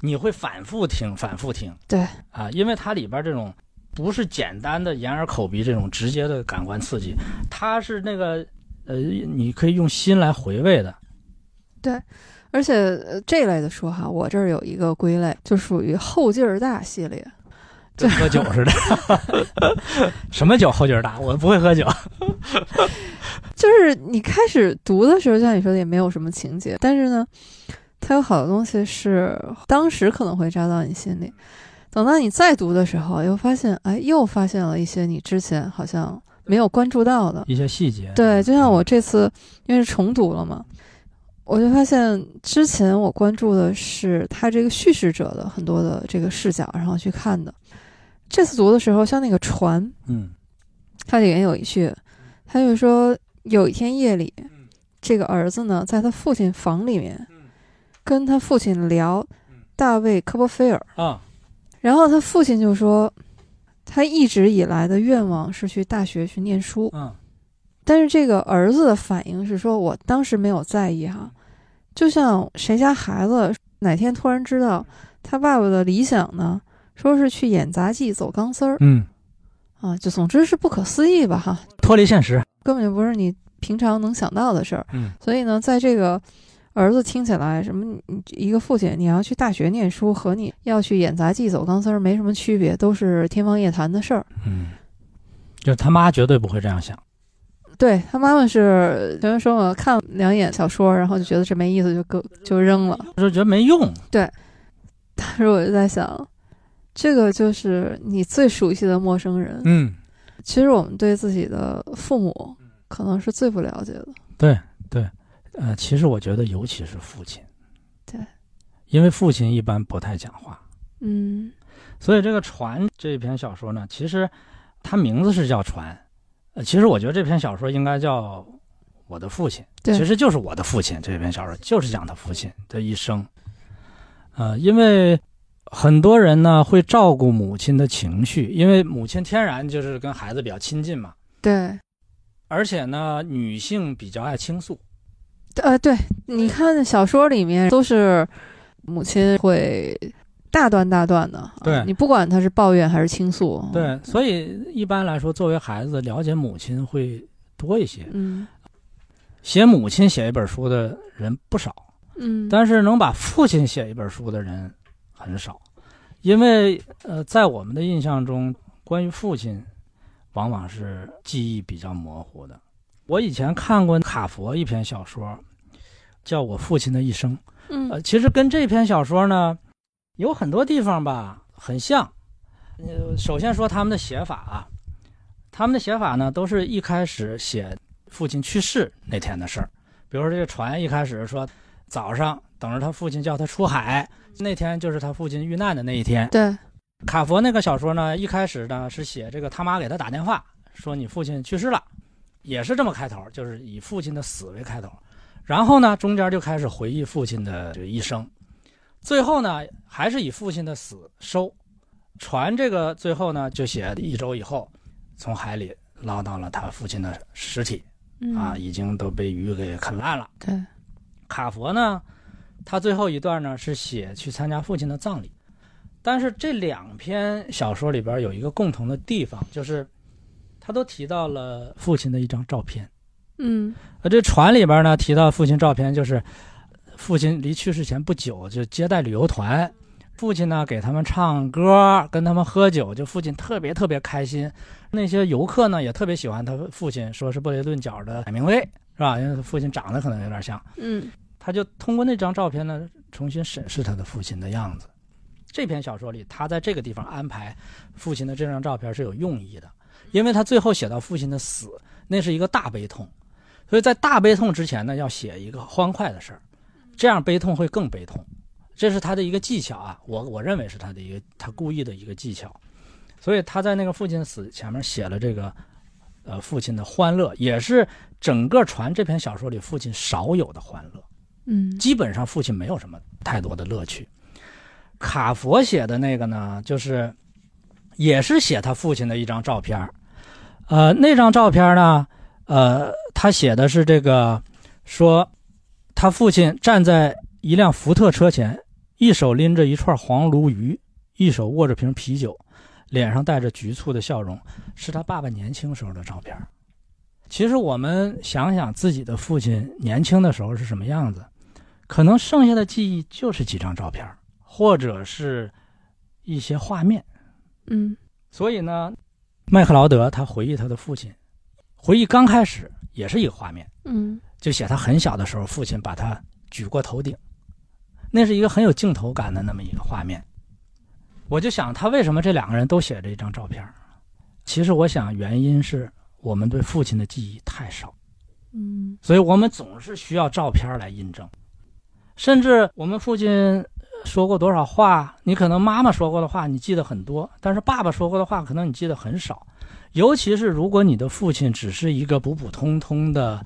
你会反复听，反复听。对，啊，因为它里边这种。不是简单的眼耳口鼻这种直接的感官刺激，它是那个呃，你可以用心来回味的。对，而且这类的书哈，我这儿有一个归类，就属于后劲儿大系列，跟喝酒似的。什么酒后劲儿大？我不会喝酒。就是你开始读的时候，像你说的也没有什么情节，但是呢，它有好多东西是当时可能会扎到你心里。等到你再读的时候，又发现，哎，又发现了一些你之前好像没有关注到的一些细节。对，就像我这次因为是重读了嘛，我就发现之前我关注的是他这个叙事者的很多的这个视角，然后去看的。这次读的时候，像那个船，嗯，它里面有一句，他就说有一天夜里，这个儿子呢在他父亲房里面，跟他父亲聊大卫科波菲尔啊，然后他父亲就说，他一直以来的愿望是去大学去念书，嗯，但是这个儿子的反应是说，我当时没有在意哈，就像谁家孩子哪天突然知道他爸爸的理想呢？说是去演杂技、走钢丝儿，嗯，啊，就总之是不可思议吧，哈，脱离现实，根本就不是你平常能想到的事儿。嗯，所以呢，在这个儿子听起来，什么一个父亲你要去大学念书和你要去演杂技、走钢丝儿没什么区别，都是天方夜谭的事儿。嗯，就是他妈绝对不会这样想。对他妈妈是，前面说我看两眼小说，然后就觉得这没意思，就搁就扔了，就觉得没用。对，但是我就在想。这个就是你最熟悉的陌生人。嗯，其实我们对自己的父母可能是最不了解的。对对，呃，其实我觉得尤其是父亲。对，因为父亲一般不太讲话。嗯，所以这个《船》这篇小说呢，其实它名字是叫《船》，呃，其实我觉得这篇小说应该叫《我的父亲》。其实就是我的父亲。这篇小说就是讲他父亲的一生。呃，因为。很多人呢会照顾母亲的情绪，因为母亲天然就是跟孩子比较亲近嘛。对，而且呢，女性比较爱倾诉。呃，对，你看小说里面都是母亲会大段大段的。对，你不管她是抱怨还是倾诉。对，所以一般来说，作为孩子了解母亲会多一些。嗯，写母亲写一本书的人不少。嗯，但是能把父亲写一本书的人。很少，因为呃，在我们的印象中，关于父亲，往往是记忆比较模糊的。我以前看过卡佛一篇小说，叫我父亲的一生。嗯，呃，其实跟这篇小说呢，有很多地方吧很像。呃，首先说他们的写法啊，他们的写法呢，都是一开始写父亲去世那天的事儿。比如说这个船一开始说早上等着他父亲叫他出海。那天就是他父亲遇难的那一天。对，卡佛那个小说呢，一开始呢是写这个他妈给他打电话说你父亲去世了，也是这么开头，就是以父亲的死为开头，然后呢中间就开始回忆父亲的这一生，最后呢还是以父亲的死收。船这个最后呢就写一周以后，从海里捞到了他父亲的尸体，啊，已经都被鱼给啃烂了。对，卡佛呢。他最后一段呢是写去参加父亲的葬礼，但是这两篇小说里边有一个共同的地方，就是他都提到了父亲的一张照片。嗯，呃，这船里边呢提到父亲照片，就是父亲离去世前不久就接待旅游团，父亲呢给他们唱歌，跟他们喝酒，就父亲特别特别开心。那些游客呢也特别喜欢他父亲，说是布雷顿角的海明威，是吧？因为他父亲长得可能有点像。嗯。他就通过那张照片呢，重新审视他的父亲的样子。这篇小说里，他在这个地方安排父亲的这张照片是有用意的，因为他最后写到父亲的死，那是一个大悲痛，所以在大悲痛之前呢，要写一个欢快的事儿，这样悲痛会更悲痛。这是他的一个技巧啊，我我认为是他的一个他故意的一个技巧。所以他在那个父亲死前面写了这个，呃，父亲的欢乐，也是整个传这篇小说里父亲少有的欢乐。嗯，基本上父亲没有什么太多的乐趣。卡佛写的那个呢，就是也是写他父亲的一张照片呃，那张照片呢，呃，他写的是这个，说他父亲站在一辆福特车前，一手拎着一串黄鲈鱼，一手握着瓶啤酒，脸上带着局促的笑容，是他爸爸年轻时候的照片其实我们想想自己的父亲年轻的时候是什么样子。可能剩下的记忆就是几张照片，或者是一些画面。嗯，所以呢，麦克劳德他回忆他的父亲，回忆刚开始也是一个画面。嗯，就写他很小的时候，父亲把他举过头顶，那是一个很有镜头感的那么一个画面。我就想他为什么这两个人都写这张照片？其实我想原因是我们对父亲的记忆太少，嗯所以我们总是需要照片来印证。甚至我们父亲说过多少话，你可能妈妈说过的话你记得很多，但是爸爸说过的话可能你记得很少。尤其是如果你的父亲只是一个普普通通的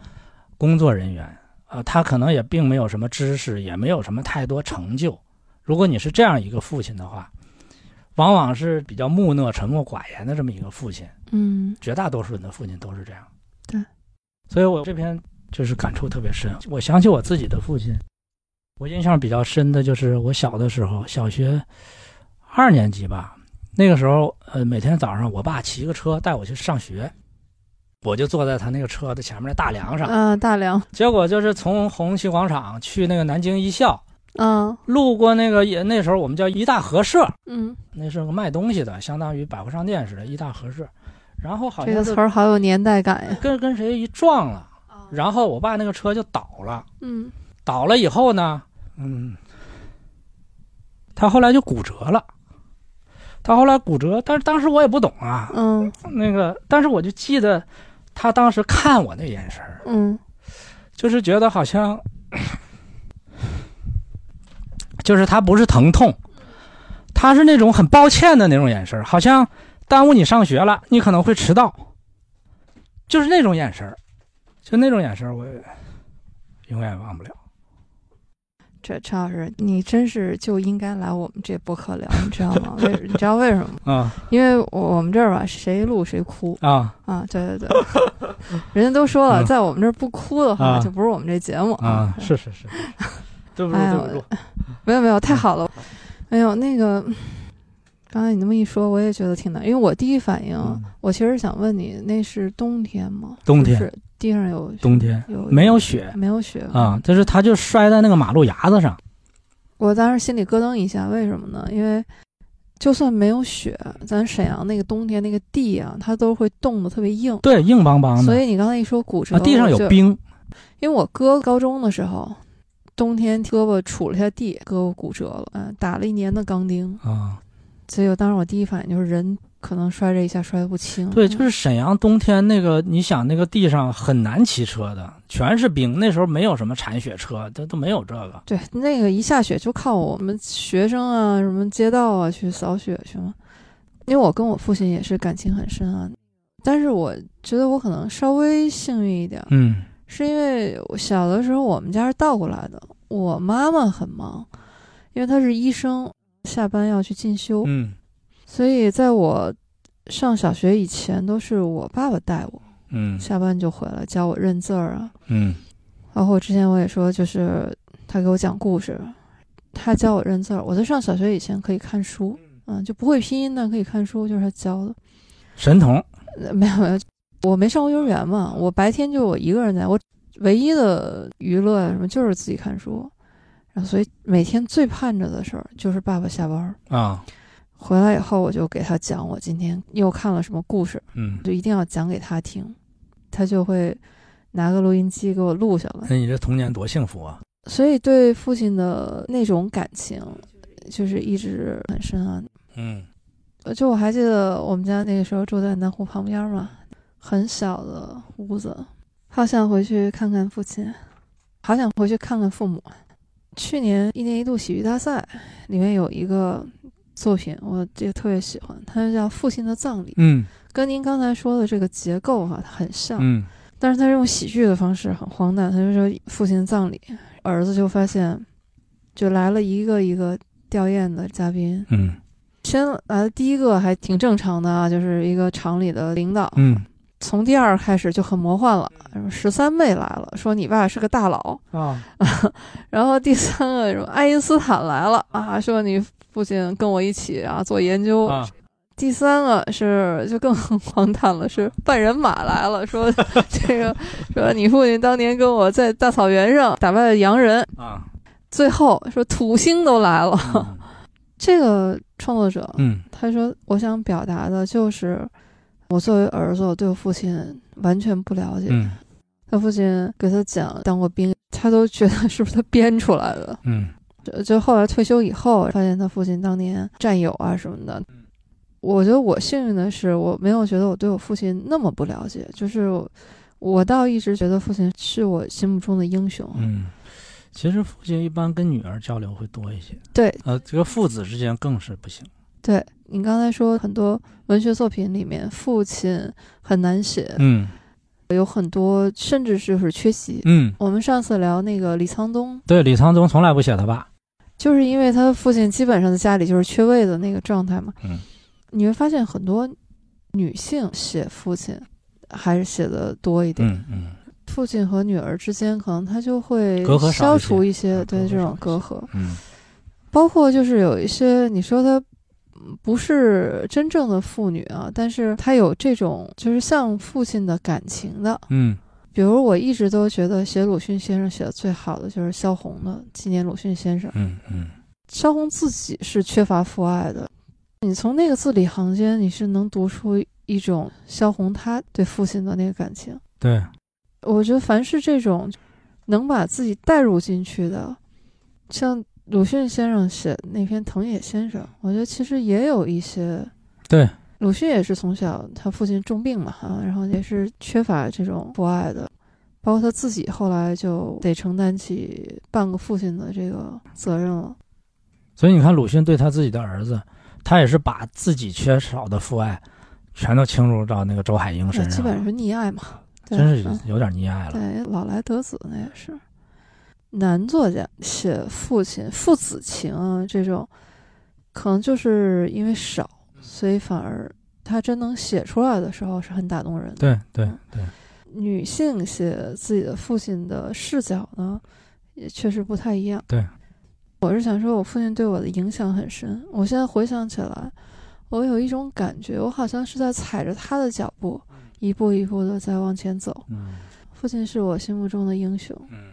工作人员，啊，他可能也并没有什么知识，也没有什么太多成就。如果你是这样一个父亲的话，往往是比较木讷、沉默寡言的这么一个父亲。嗯绝大多数人的父亲都是这样。对，所以我这篇就是感触特别深。我想起我自己的父亲，我印象比较深的就是我小的时候，小学二年级吧，那个时候，呃，每天早上我爸骑个车带我去上学，我就坐在他那个车的前面的大梁上，啊，大梁，结果就是从红旗广场去那个南京一校，嗯路过那个也那时候我们叫一大合社，嗯，那是个卖东西的，相当于百货商店似的，一大合社。然后好像这个词儿好有年代感呀。跟跟谁一撞了，然后我爸那个车就倒了，嗯倒了以后呢，嗯，他后来就骨折了，他后来骨折，但是当时我也不懂啊，嗯。那个，但是我就记得他当时看我那眼神儿，嗯。就是觉得好像，就是他不是疼痛，他是那种很抱歉的那种眼神儿，好像耽误你上学了，你可能会迟到，就是那种眼神儿，就那种眼神儿，我永远忘不了。这陈老师，你真是就应该来我们这播客聊，你知道吗？为你知道为什么吗？啊因为我我们这儿吧，谁录谁哭啊啊！对对对，人家都说了，嗯在我们这儿不哭的话，啊就不是我们这节目啊！是是是，对不对不住，没有没有，太好了。没有那个，刚才你那么一说，我也觉得挺难，因为我第一反应，嗯我其实想问你，那是冬天吗？冬天是地上有冬天有没有雪没有雪啊，就是他就摔在那个马路牙子上，我当时心里咯噔一下，为什么呢？因为就算没有雪，咱沈阳那个冬天那个地啊，它都会冻得特别硬。对，硬邦邦的，所以你刚才一说骨折，啊，地上，有冰因为我哥高中的时候，冬天胳膊杵了下地，胳膊骨折了，嗯、打了一年的钢钉。啊。所以我当时我第一反应就是人可能摔这一下摔得不轻。对，就是沈阳冬天那个，你想那个地上很难骑车的，全是冰。那时候没有什么铲雪车，都都没有这个。对，那个一下雪就靠我们学生啊，什么街道啊去扫雪去嘛。因为我跟我父亲也是感情很深啊，但是我觉得我可能稍微幸运一点，嗯是因为我小的时候我们家是倒过来的，我妈妈很忙，因为她是医生，下班要去进修，嗯所以在我上小学以前都是我爸爸带我，嗯下班就回来教我认字儿啊，嗯包括之前我也说，就是他给我讲故事，他教我认字儿。我在上小学以前可以看书，嗯，就不会拼音，但可以看书，就是他教的。神童呃没有没有，我没上过幼儿园嘛，我白天就我一个人在，我唯一的娱乐啊什么就是自己看书，然后所以每天最盼着的事儿就是爸爸下班儿啊，回来以后，我就给他讲我今天又看了什么故事，嗯，就一定要讲给他听，他就会拿个录音机给我录下来。那你这童年多幸福啊！所以对父亲的那种感情，就是一直很深啊。嗯呃就我还记得我们家那个时候住在南湖旁边嘛，很小的屋子，好想回去看看父亲，好想回去看看父母。去年一年一度喜剧大赛里面有一个作品，我这个特别喜欢，它就叫《父亲的葬礼》，嗯跟您刚才说的这个结构哈、它很像。嗯。但是他用喜剧的方式很荒诞，他就说父亲的葬礼，儿子就发现，就来了一个一个吊唁的嘉宾，嗯。先来的第一个还挺正常的啊，就是一个厂里的领导，嗯。从第二开始就很魔幻了，十三妹来了，说你爸是个大佬，啊。然后第三个什么爱因斯坦来了啊，说你父亲跟我一起啊做研究，啊。第三个是就更荒诞了，是半人马来了，说 这个说你父亲当年跟我在大草原上打败了洋人，啊。最后说土星都来了。这个创作者嗯。他说，我想表达的就是我作为儿子，我对我父亲完全不了解。嗯。他父亲给他讲当过兵，他都觉得是不是他编出来的。嗯就就后来退休以后，发现他父亲当年战友啊什么的。我觉得我幸运的是，我没有觉得我对我父亲那么不了解，就是我倒一直觉得父亲是我心目中的英雄。嗯，其实父亲一般跟女儿交流会多一些。对，呃，这个父子之间更是不行。对你刚才说，很多文学作品里面父亲很难写，嗯，有很多甚至就是缺席。嗯，我们上次聊那个李沧东，对，李沧东从来不写他爸，就是因为他的父亲基本上在家里就是缺位的那个状态嘛。嗯。你会发现很多女性写父亲还是写的多一点。嗯嗯，父亲和女儿之间可能他就会消除一些对这种隔阂。阂。嗯，包括就是有一些你说他不是真正的父女啊，但是他有这种就是像父亲的感情的。嗯，比如我一直都觉得写鲁迅先生写的最好的就是萧红的《纪念鲁迅先生》。嗯嗯，萧红自己是缺乏父爱的。你从那个字里行间，你是能读出一种萧红他对父亲的那个感情。对，我觉得凡是这种能把自己带入进去的，像鲁迅先生写那篇《藤野先生》，我觉得其实也有一些。对，鲁迅也是从小他父亲重病嘛，啊，然后也是缺乏这种父爱的，包括他自己后来就得承担起半个父亲的这个责任了。所以你看，鲁迅对他自己的儿子。他也是把自己缺少的父爱，全都倾注到那个周海婴身上，基本上是溺爱嘛，真是有点溺爱了。对，老来得子那也是。男作家写父亲父子情啊，这种可能就是因为少，所以反而他真能写出来的时候是很打动人的。对对对。女性写自己的父亲的视角呢，也确实不太一样。对。我是想说，我父亲对我的影响很深。我现在回想起来，我有一种感觉，我好像是在踩着他的脚步，一步一步的在往前走。嗯，父亲是我心目中的英雄。嗯，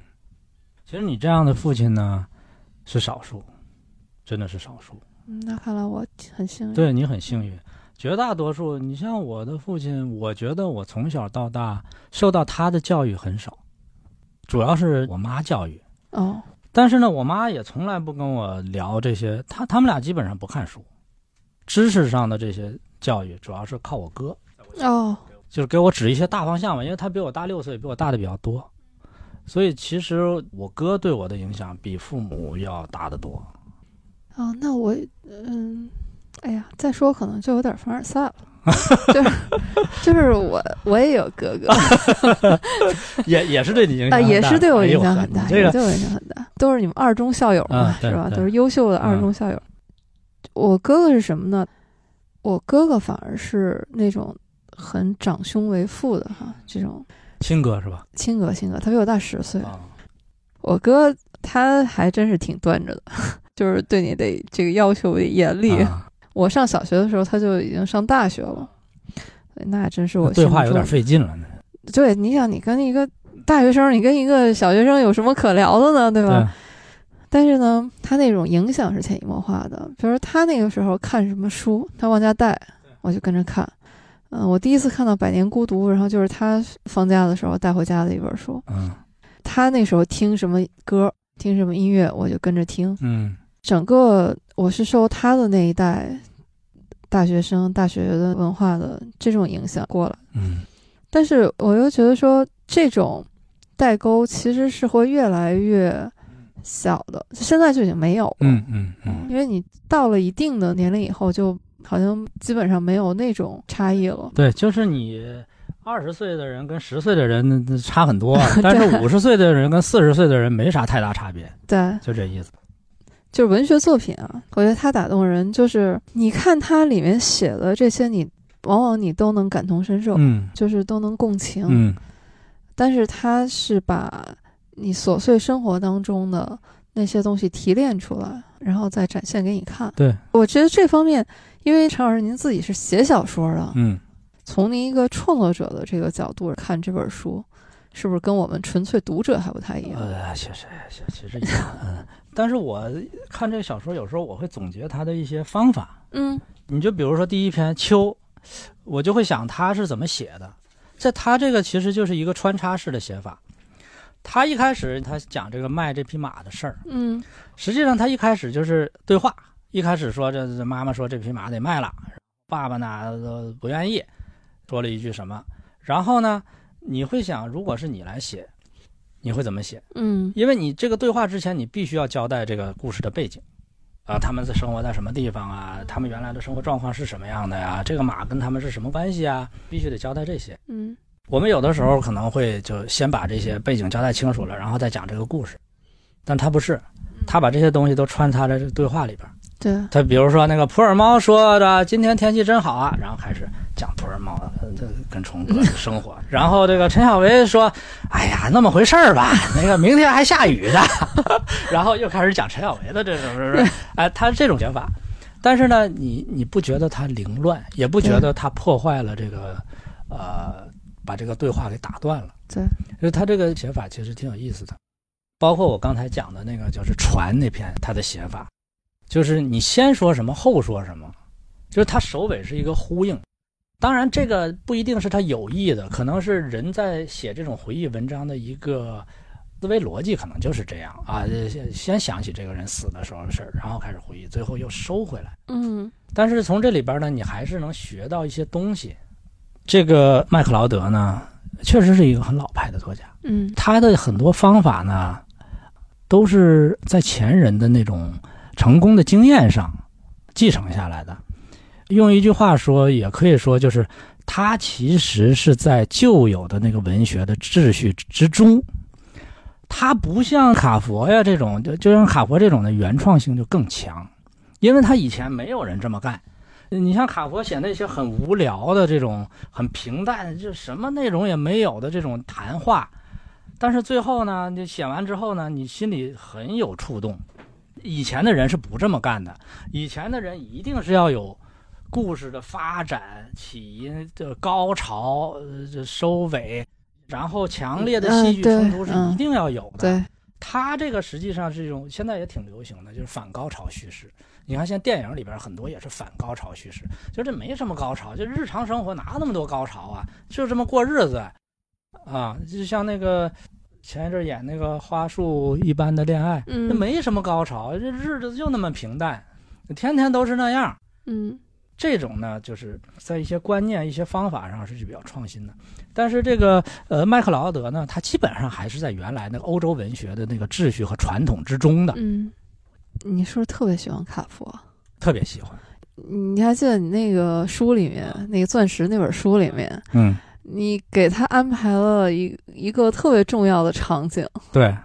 其实你这样的父亲呢，是少数，真的是少数。嗯，那看来我很幸运。对你很幸运，绝大多数，你像我的父亲，我觉得我从小到大受到他的教育很少，主要是我妈教育。哦。但是呢，我妈也从来不跟我聊这些，他他们俩基本上不看书，知识上的这些教育主要是靠我哥，哦，就是给我指一些大方向嘛，因为他比我大六岁，比我大的比较多，所以其实我哥对我的影响比父母要大得多。哦，那我嗯，哎呀，再说可能就有点凡尔赛了。就是就是我我也有哥哥，也也是对你影响啊，也是对我影响很大，这个对我影响很大，都是你们二中校友嘛，是吧？都是优秀的二中校友。我哥哥是什么呢？我哥哥反而是那种很长兄为父的哈，这种亲哥是吧？亲哥亲哥，他比我大十岁。我哥他还真是挺端着的，就是对你得这个要求严厉。我上小学的时候，他就已经上大学了，那真是我对话有点费劲了。对，你想，你跟一个大学生，你跟一个小学生有什么可聊的呢？对吧？但是呢，他那种影响是潜移默化的。比如他那个时候看什么书，他往家带，我就跟着看。嗯，我第一次看到《百年孤独》，然后就是他放假的时候带回家的一本书。嗯，他那时候听什么歌，听什么音乐，我就跟着听。嗯，整个我是受他的那一代。大学生、大学的文化的这种影响过来，嗯，但是我又觉得说这种代沟其实是会越来越小的，现在就已经没有了，嗯嗯嗯，因为你到了一定的年龄以后，就好像基本上没有那种差异了。对，就是你二十岁的人跟十岁的人差很多，但是五十岁的人跟四十岁的人没啥太大差别，对，就这意思。就是文学作品啊，我觉得它打动人，就是你看它里面写的这些，你往往你都能感同身受，嗯，就是都能共情，嗯。但是它是把你琐碎生活当中的那些东西提炼出来，然后再展现给你看。对，我觉得这方面，因为陈老师您自己是写小说的，嗯，从您一个创作者的这个角度看这本书，是不是跟我们纯粹读者还不太一样？呃，其实其实一样，嗯。但是我看这个小说，有时候我会总结他的一些方法。嗯，你就比如说第一篇《秋》，我就会想他是怎么写的。在他这个其实就是一个穿插式的写法，他一开始他讲这个卖这匹马的事儿，嗯。实际上他一开始就是对话，一开始说这这妈妈说这匹马得卖了，爸爸呢呃不愿意，说了一句什么，然后呢你会想，如果是你来写，你会怎么写？嗯因为你这个对话之前，你必须要交代这个故事的背景，啊，他们是生活在什么地方啊？他们原来的生活状况是什么样的呀？这个马跟他们是什么关系啊？必须得交代这些。嗯我们有的时候可能会就先把这些背景交代清楚了，然后再讲这个故事，但他不是，他把这些东西都穿插在这个对话里边。对，他比如说那个普洱猫说的今天天气真好啊，然后开始讲普洱猫呃这跟虫哥生活，然后这个陈小维说，哎呀那么回事儿吧，那个明天还下雨呢，然后又开始讲陈小维的这种是不是？哎，他这种写法，但是呢，你你不觉得他凌乱，也不觉得他破坏了这个呃把这个对话给打断了。对，就是他这个写法其实挺有意思的，包括我刚才讲的那个就是船那篇，他的写法，就是你先说什么后说什么，就是他首尾是一个呼应。当然，这个不一定是他有意的，可能是人在写这种回忆文章的一个思维逻辑，可能就是这样啊。先先想起这个人死的时候的事儿，然后开始回忆，最后又收回来。嗯但是从这里边呢，你还是能学到一些东西。这个麦克劳德呢，确实是一个很老派的作家，嗯他的很多方法呢，都是在前人的那种成功的经验上继承下来的。用一句话说，也可以说，就是他其实是在旧有的那个文学的秩序之中。他不像卡佛呀这种，就就像卡佛这种的原创性就更强，因为他以前没有人这么干。你像卡佛写那些很无聊的这种很平淡，就什么内容也没有的这种谈话，但是最后呢，你写完之后呢，你心里很有触动。以前的人是不这么干的，以前的人一定是要有故事的发展、起因的高潮、呃这收尾，然后强烈的戏剧冲突是一定要有的。对，他这个实际上是一种现在也挺流行的，就是反高潮叙事。你看，现在电影里边很多也是反高潮叙事，就这没什么高潮，就日常生活哪有那么多高潮啊？就这么过日子啊，就像那个前一阵演那个花束一般的恋爱，嗯那没什么高潮，这日子就那么平淡，天天都是那样。嗯这种呢，就是在一些观念、一些方法上是比较创新的。但是这个呃，麦克劳德呢，他基本上还是在原来那个欧洲文学的那个秩序和传统之中的，嗯，你是不是特别喜欢卡佛？特别喜欢。你还记得你那个书里面，那个钻石那本书里面，嗯，你给他安排了一一个特别重要的场景。对，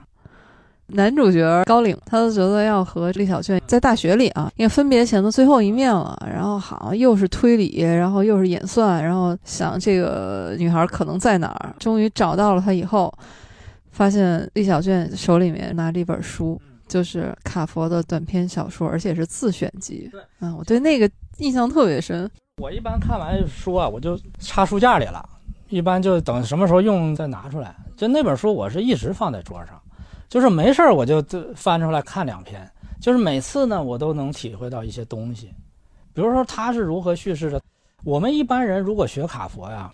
男主角高岭，他都觉得要和李小娟在大学里啊，因为分别前的最后一面了，然后好像又是推理，然后又是演算，然后想这个女孩可能在哪儿，终于找到了她以后，发现李小娟手里面拿着一本书，就是卡佛的短篇小说，而且是自选集。嗯，我对那个印象特别深。我一般看完书啊，我就插书架里了，一般就等什么时候用再拿出来。就那本书，我是一直放在桌上，就是没事儿我就就翻出来看两篇，就是每次呢，我都能体会到一些东西。比如说他是如何叙事的。我们一般人如果学卡佛呀，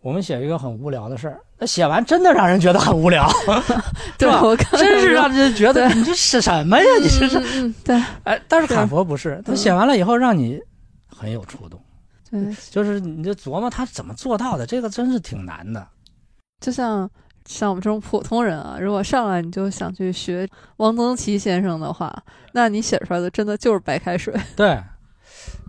我们写一个很无聊的事儿，那写完真的让人觉得很无聊，对吧真是让人觉得你这是什么呀？你这是对哎，但是是卡佛不是，他写完了以后让你很有触动。对，就是你就琢磨他怎么做到的，这个真是挺难的。就像像我们这种普通人啊，如果上来你就想去学汪曾祺先生的话，那你写出来的真的就是白开水。对，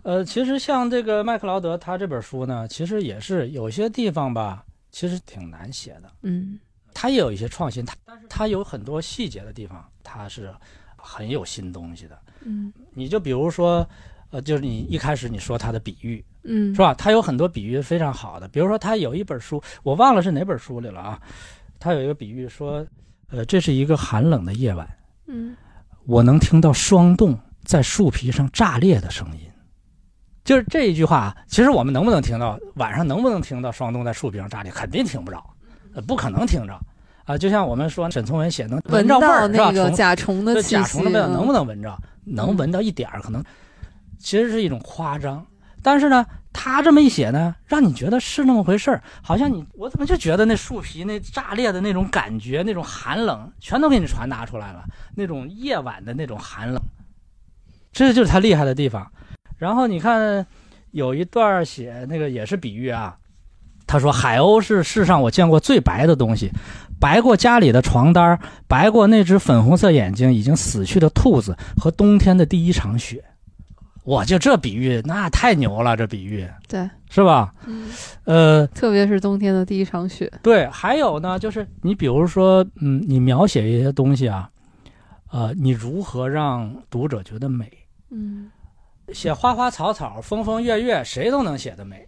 呃，其实像这个麦克劳德他这本书呢，其实也是有些地方吧，其实挺难写的。嗯他也有一些创新，他但是他有很多细节的地方，他是很有新东西的。嗯你就比如说，呃，就是你一开始你说他的比喻嗯，是吧？他有很多比喻非常好的，比如说他有一本书，我忘了是哪本书里了啊。他有一个比喻说，呃，这是一个寒冷的夜晚。嗯我能听到霜冻在树皮上炸裂的声音。就是这一句话，其实我们能不能听到？晚上能不能听到霜冻在树皮上炸裂？肯定听不着，呃不可能听着啊！就像我们说沈从文写能闻着味儿到是吧？那个虫甲虫的气息，甲虫的味道能不嗯能闻着？能闻到一点儿，可能其实是一种夸张。但是呢，他这么一写呢，让你觉得是那么回事儿，好像你我怎么就觉得那树皮那炸裂的那种感觉，那种寒冷，全都给你传达出来了，那种夜晚的那种寒冷，这就是他厉害的地方。然后你看，有一段写那个也是比喻啊，他说海鸥是世上我见过最白的东西，白过家里的床单，白过那只粉红色眼睛已经死去的兔子和冬天的第一场雪。哇，就这比喻，那太牛了！这比喻，对，是吧？嗯，呃，特别是冬天的第一场雪。对，还有呢，就是你比如说，嗯，你描写一些东西啊，呃，你如何让读者觉得美？嗯，写花花草草、风风月月，谁都能写得美。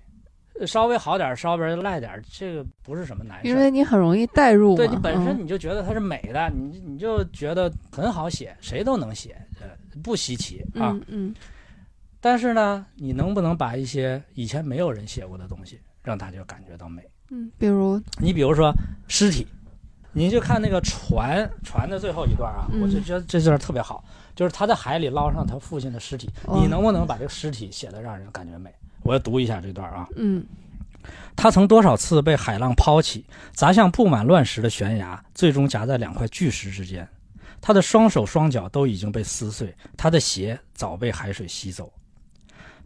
稍微好点，稍微赖点，这个不是什么难事。因为你很容易代入。对你本身你就觉得它是美的，你你就觉得很好写，谁都能写，呃，不稀奇啊。嗯嗯。但是呢，你能不能把一些以前没有人写过的东西，让大家感觉到美？嗯，比如你比如说尸体，你就看那个船船的最后一段啊，我就觉得这段特别好，就是他在海里捞上他父亲的尸体，你能不能把这个尸体写的让人感觉美？我要读一下这段啊。嗯，他曾多少次被海浪抛起，砸向布满乱石的悬崖，最终夹在两块巨石之间。他的双手双脚都已经被撕碎，他的鞋早被海水吸走。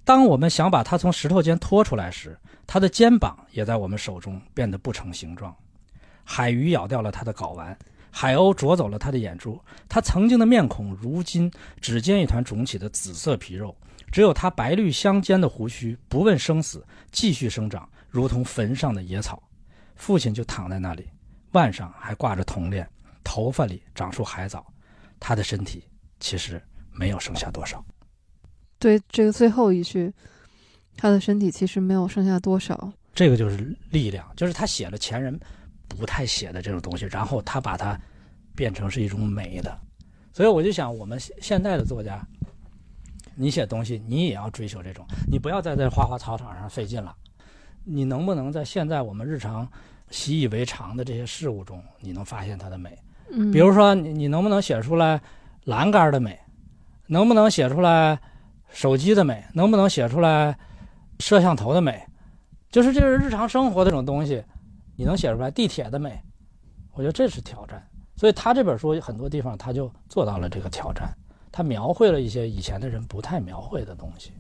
当我们想把他从石头间拖出来时，他的肩膀也在我们手中变得不成形状。海鱼咬掉了他的睾丸，海鸥啄走了他的眼珠。他曾经的面孔，如今只见一团肿起的紫色皮肉。只有他白绿相间的胡须，不问生死，继续生长，如同坟上的野草。父亲就躺在那里，腕上还挂着铜链，头发里长出海藻。他的身体其实没有剩下多少。对这个最后一句，他的身体其实没有剩下多少。这个就是力量，就是他写了前人不太写的这种东西，然后他把它变成是一种美的。所以我就想，我们现在的作家，你写东西，你也要追求这种，你不要再在花花草草上费劲了。你能不能在现在我们日常习以为常的这些事物中，你能发现它的美？嗯，比如说，你你能不能写出来栏杆的美？能不能写出来？手机的美能不能写出来？摄像头的美，就是这是日常生活的这种东西，你能写出来？地铁的美，我觉得这是挑战。所以他这本书很多地方他就做到了这个挑战，他描绘了一些以前的人不太描绘的东西。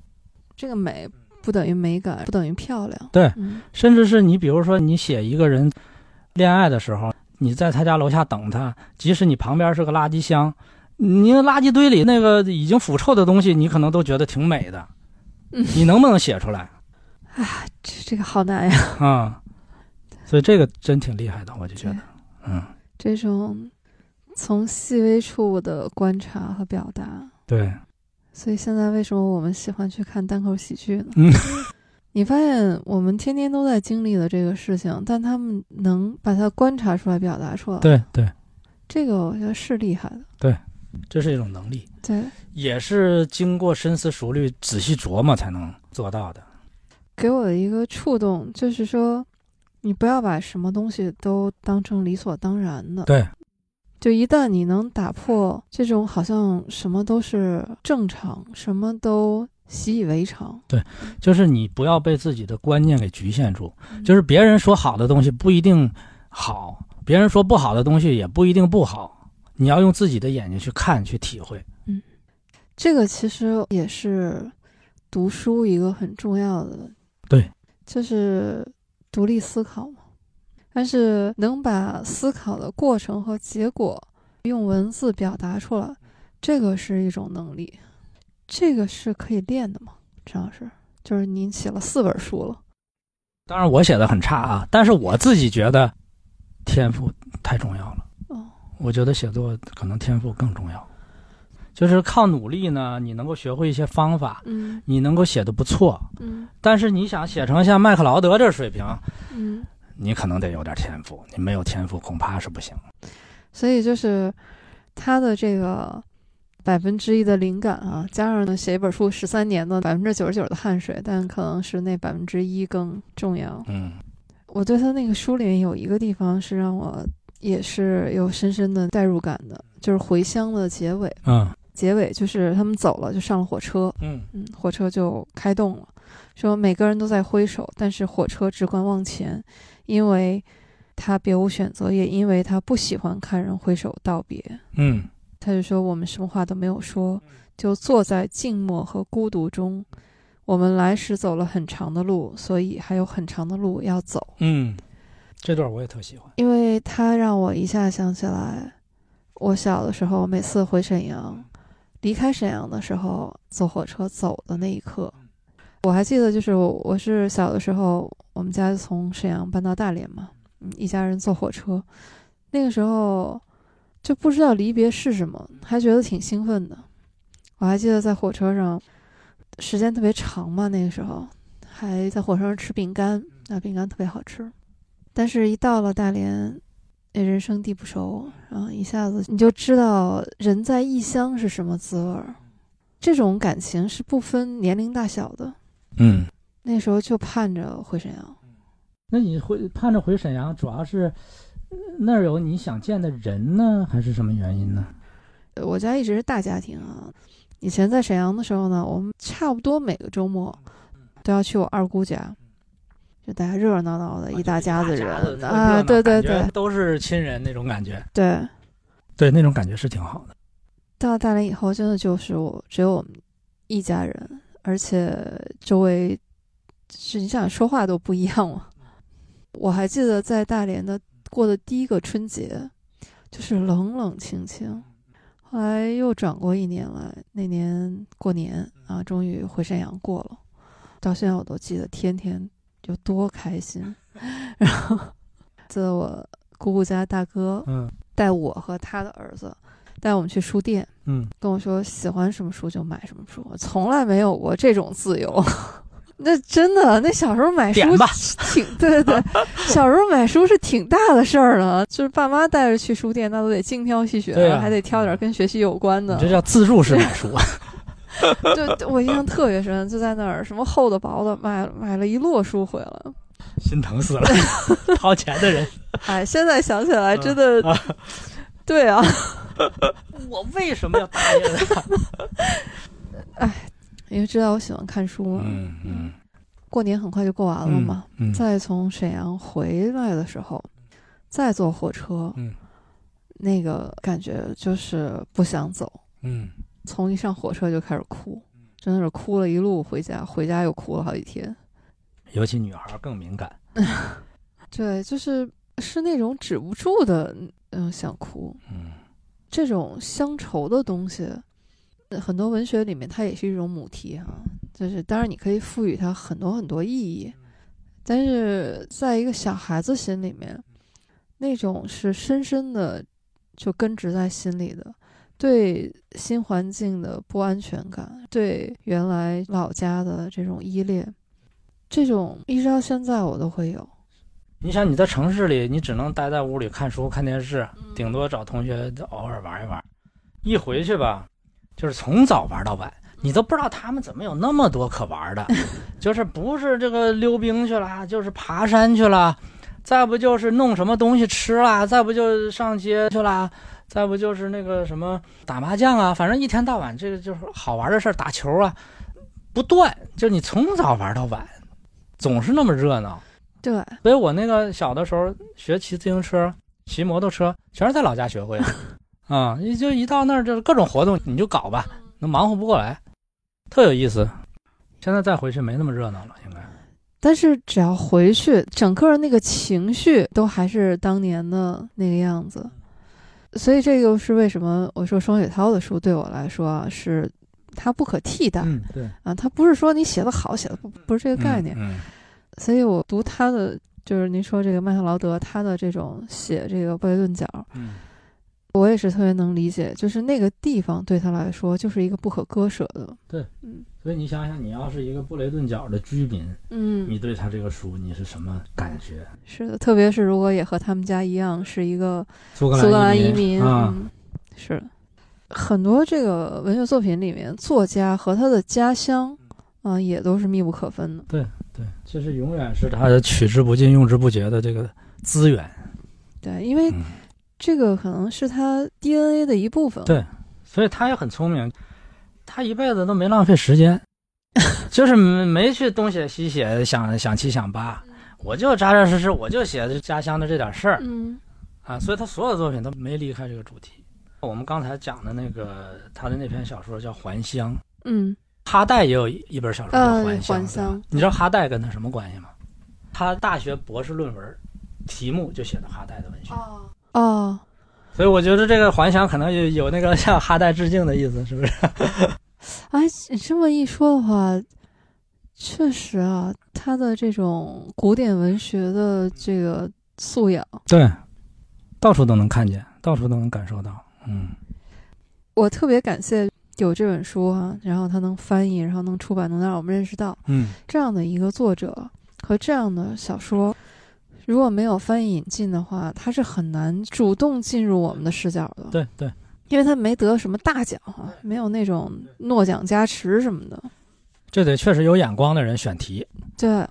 这个美不等于美感，不等于漂亮。对，甚至是你比如说你写一个人恋爱的时候，你在他家楼下等他，即使你旁边是个垃圾箱。你垃圾堆里那个已经腐臭的东西，你可能都觉得挺美的，你能不能写出来？啊，这这个好难呀！啊，所以这个真挺厉害的，我就觉得，嗯，这种从细微处的观察和表达，对。所以现在为什么我们喜欢去看单口喜剧呢？嗯，你发现我们天天都在经历的这个事情，但他们能把它观察出来、表达出来，对对，这个我觉得是厉害的，对。这是一种能力，对，也是经过深思熟虑、仔细琢磨才能做到的。给我的一个触动就是说，你不要把什么东西都当成理所当然的。对，就一旦你能打破这种好像什么都是正常、什么都习以为常。对，就是你不要被自己的观念给局限住。就是别人说好的东西不一定好，别人说不好的东西也不一定不好。你要用自己的眼睛去看，去体会。嗯，这个其实也是读书一个很重要的，对，就是独立思考嘛。但是能把思考的过程和结果用文字表达出来，这个是一种能力。这个是可以练的吗？张老师，就是您写了四本书了。当然，我写的很差啊，但是我自己觉得天赋太重要了。我觉得写作可能天赋更重要，就是靠努力呢，你能够学会一些方法，嗯，你能够写的不错，嗯，但是你想写成像麦克劳德这水平，嗯，你可能得有点天赋，你没有天赋恐怕是不行。所以就是他的这个百分之一的灵感啊，加上呢写一本书十三年的百分之九十九的汗水，但可能是那百分之一更重要。嗯，我对他那个书里面有一个地方是让我。也是有深深的代入感的，就是回乡的结尾。嗯，结尾就是他们走了，就上了火车。嗯嗯，火车就开动了。说每个人都在挥手，但是火车只管往前，因为他别无选择，也因为他不喜欢看人挥手道别。嗯他就说我们什么话都没有说，就坐在静默和孤独中。我们来时走了很长的路，所以还有很长的路要走。嗯，这段我也特喜欢。因为他让我一下想起来，我小的时候每次回沈阳，离开沈阳的时候坐火车走的那一刻，我还记得，就是我我是小的时候，我们家从沈阳搬到大连嘛，一家人坐火车，那个时候就不知道离别是什么，还觉得挺兴奋的。我还记得在火车上，时间特别长嘛，那个时候还在火车上吃饼干，那饼干特别好吃。但是，一到了大连，那人生地不熟，然后一下子你就知道人在异乡是什么滋味儿。这种感情是不分年龄大小的。嗯，那时候就盼着回沈阳。那你回盼着回沈阳，主要是呃那儿有你想见的人呢，还是什么原因呢？呃我家一直是大家庭啊。以前在沈阳的时候呢，我们差不多每个周末都要去我二姑家，就大家热热闹闹的一大家子人啊，对对对都是亲人那种感觉。对。对，那种感觉是挺好的。到大连以后，真的就是我只有我们一家人，而且周围是你想说话都不一样了。我还记得在大连的过的第一个春节，就是冷冷清清。后来又转过一年来，那年过年啊，终于回沈阳过了。到现在我都记得，天天有多开心。然后记得我姑姑家大哥，嗯带我和他的儿子带我们去书店，嗯，跟我说喜欢什么书就买什么书，我从来没有过这种自由。那真的，那小时候买书挺对对对，小时候买书是挺大的事儿了，就是爸妈带着去书店，那都得精挑细选，啊还得挑点跟学习有关的。这叫自助式买书。就我印象特别深，就在那儿什么厚的薄的，买买了一摞书回来。心疼死了，掏钱的人。哎，现在想起来真的，对啊，我为什么要答应他？因为知道我喜欢看书嘛。嗯嗯过年很快就过完了嘛，嗯，再从沈阳回来的时候，再坐火车，嗯那个感觉就是不想走，嗯从一上火车就开始哭，真的是哭了一路回家，回家又哭了好几天。尤其女孩更敏感。对，就是是那种止不住的，嗯，想哭。嗯这种乡愁的东西，呃很多文学里面它也是一种母题哈、就是当然你可以赋予它很多很多意义，但是在一个小孩子心里面，那种是深深的就根植在心里的，对新环境的不安全感，对原来老家的这种依恋，这种一直到现在我都会有。你想你在城市里，你只能待在屋里看书、看电视，顶多找同学偶尔玩一玩。一回去吧，就是从早玩到晚，你都不知道他们怎么有那么多可玩的。就是不是这个溜冰去了，就是爬山去了，再不就是弄什么东西吃了，再不就是上街去了，再不就是那个什么打麻将啊，反正一天到晚这个就是好玩的事儿，打球啊，不断。就你从早玩到晚，总是那么热闹。对，所以我那个小的时候学骑自行车、骑摩托车，全是在老家学会的。啊、你就一到那儿就是各种活动，你就搞吧，那忙活不过来，特有意思。现在再回去没那么热闹了，应该。但是只要回去，整个那个情绪都还是当年的那个样子，所以这就是为什么我说双雪涛的书对我来说啊，是它不可替代、嗯，对，啊，它不是说你写的好，写的不不是这个概念，嗯所以我读他的就是您说这个麦克劳德他的这种写这个布雷顿角，嗯。我也是特别能理解，就是那个地方对他来说就是一个不可割舍的，所以你想想，你要是一个布雷顿角的居民，嗯，你对他这个书你是什么感觉？是的，特别是如果也和他们家一样是一个苏格兰移移民，啊，嗯，是的很多这个文学作品里面，作家和他的家乡，啊、也都是密不可分的。对对，这是永远是他的取之不尽、用之不竭的这个资源。对，因为嗯，这个可能是他 DNA 的一部分。对所以他也很聪明，他一辈子都没浪费时间。就是没去东写西写，想想七想八，我就扎扎实实，我就写家乡的这点事儿嗯啊，所以他所有作品都没离开这个主题。我们刚才讲的那个他的那篇小说叫《还乡》，嗯哈代也有一本小说叫呃《还乡》你知道哈代跟他什么关系吗？他大学博士论文题目就写的哈代的文学，哦哦，所以我觉得这个《还乡》可能有有那个向哈代致敬的意思，是不是？哎，你这么一说的话，确实啊，他的这种古典文学的这个素养，对，到处都能看见，到处都能感受到。嗯我特别感谢有这本书哈、然后它能翻译，然后能出版，能让我们认识到嗯，这样的一个作者和这样的小说。如果没有翻译引进的话，它是很难主动进入我们的视角的。对对，因为他没得什么大奖哈、没有那种诺奖加持什么的。这得确实有眼光的人选题。对，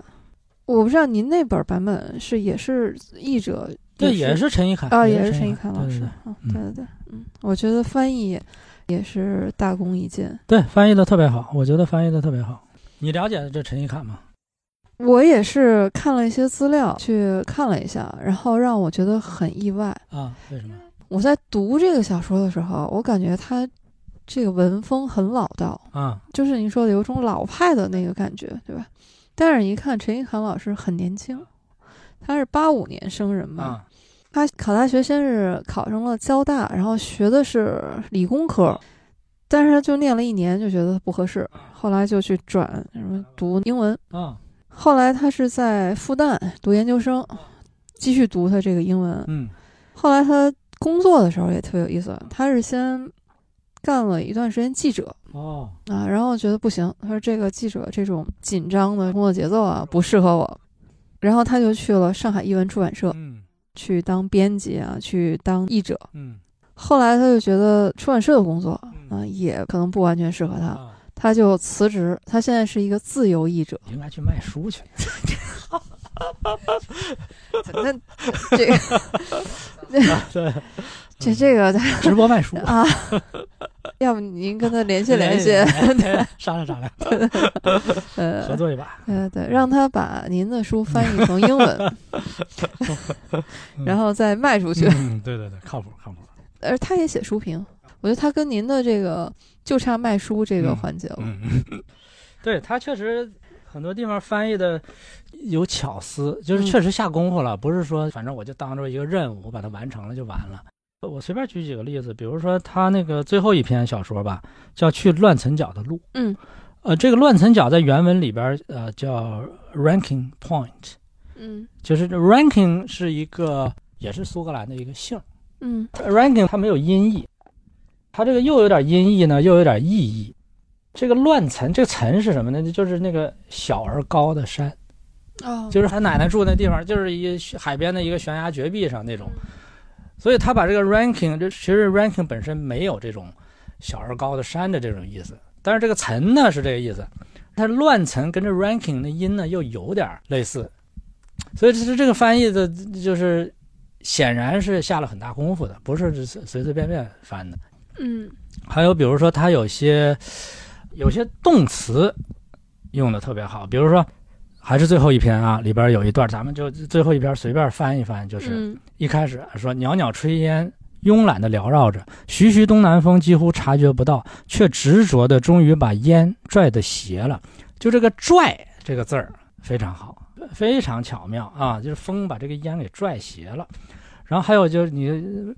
我不知道您那本版本是也是译者，对，也也是陈一凯啊，也是陈陈一凯老师对对对。嗯，嗯对对对，嗯，我觉得翻译也是大功一件。对，翻译的特别好，我觉得翻译的特别好。你了解这陈一凯吗？我也是看了一些资料，去看了一下，然后让我觉得很意外。啊，为什么？我在读这个小说的时候，我感觉他这个文风很老道，啊，就是您说的有种老派的那个感觉，对吧？但是一看陈一涵老师很年轻，他是八五年生人嘛，啊，他考大学先是考上了交大，然后学的是理工科，但是他就念了一年就觉得不合适，后来就去转什么读英文，啊，后来他是在复旦读研究生，继续读他这个英文。嗯。后来他工作的时候也特别有意思，他是先干了一段时间记者哦，啊，然后觉得不行，他说这个记者这种紧张的工作节奏啊不适合我，然后他就去了上海译文出版社嗯。去当编辑啊，去当译者。嗯。后来他就觉得出版社的工作啊嗯也可能不完全适合他，啊，他就辞职，他现在是一个自由译者。应该去卖书去。那这个对，这这个 直播卖书，啊，要不您跟他联系联系，对商量商量，呃合呃，作一把。呃对，让他把您的书翻译成英文，然后再卖出去。嗯，对对对，靠谱靠谱。而他也写书评，我觉得他跟您的这个就差卖书这个嗯环节了。嗯，嗯 对他确实很多地方翻译的有巧思，就是嗯确实下功夫了，不是说反正我就当做一个任务，我把它完成了就完了。我随便举几个例子，比如说他那个最后一篇小说吧，叫《去乱层角的路》。嗯呃，这个乱层角在原文里边呃叫 ranking point，嗯就是 ranking 是一个也是苏格兰的一个姓嗯，ranking 它没有音译，它这个又有点音译呢，又有点意译。这个乱层，这个层是什么呢？就是那个小而高的山，哦，就是他奶奶住那地方，就是一海边的一个悬崖绝壁上那种。所以他把这个 ranking，这其实 ranking 本身没有这种小而高的山的这种意思，但是这个层呢是这个意思。它乱层跟这 ranking 的音呢又有点类似，所以这是这个翻译的，就是显然是下了很大功夫的，不是随随随便便翻的。嗯还有比如说，它有些有些动词用的特别好，比如说还是最后一篇啊，里边有一段，咱们就最后一篇随便翻一翻，就是嗯一开始说袅袅炊烟。慵懒地缭绕着，徐徐东南风，几乎察觉不到，却执着的终于把烟拽得斜了。就这个“拽”这个字儿非常好，非常巧妙啊！就是风把这个烟给拽斜了。然后还有就是你呃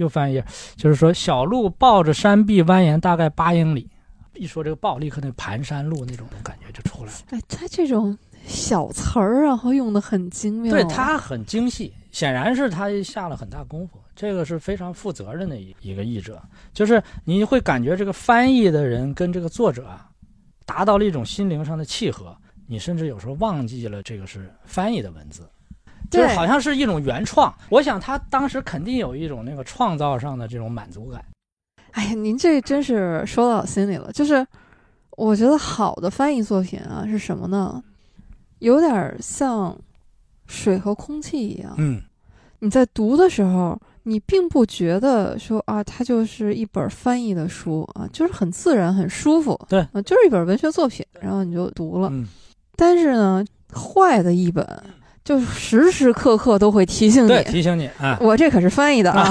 又翻页，就是说小路抱着山壁蜿蜒大概八英里。一说这个抱，立刻那盘山路那种感觉就出来了。哎，他这种小词儿，然后用的很精妙。对，他很精细，显然是他下了很大功夫。这个是非常负责任的一一个译者，就是你会感觉这个翻译的人跟这个作者啊，达到了一种心灵上的契合。你甚至有时候忘记了这个是翻译的文字，就是好像是一种原创。我想他当时肯定有一种那个创造上的这种满足感。哎呀，您这真是说到我心里了。就是我觉得好的翻译作品啊，是什么呢？有点像水和空气一样。嗯，你在读的时候，你并不觉得说啊，它就是一本翻译的书啊，就是很自然、很舒服，对啊，就是一本文学作品，然后你就读了。嗯，但是呢，坏的译本就时时刻刻都会提醒对，你，提醒你啊，我这可是翻译的啊，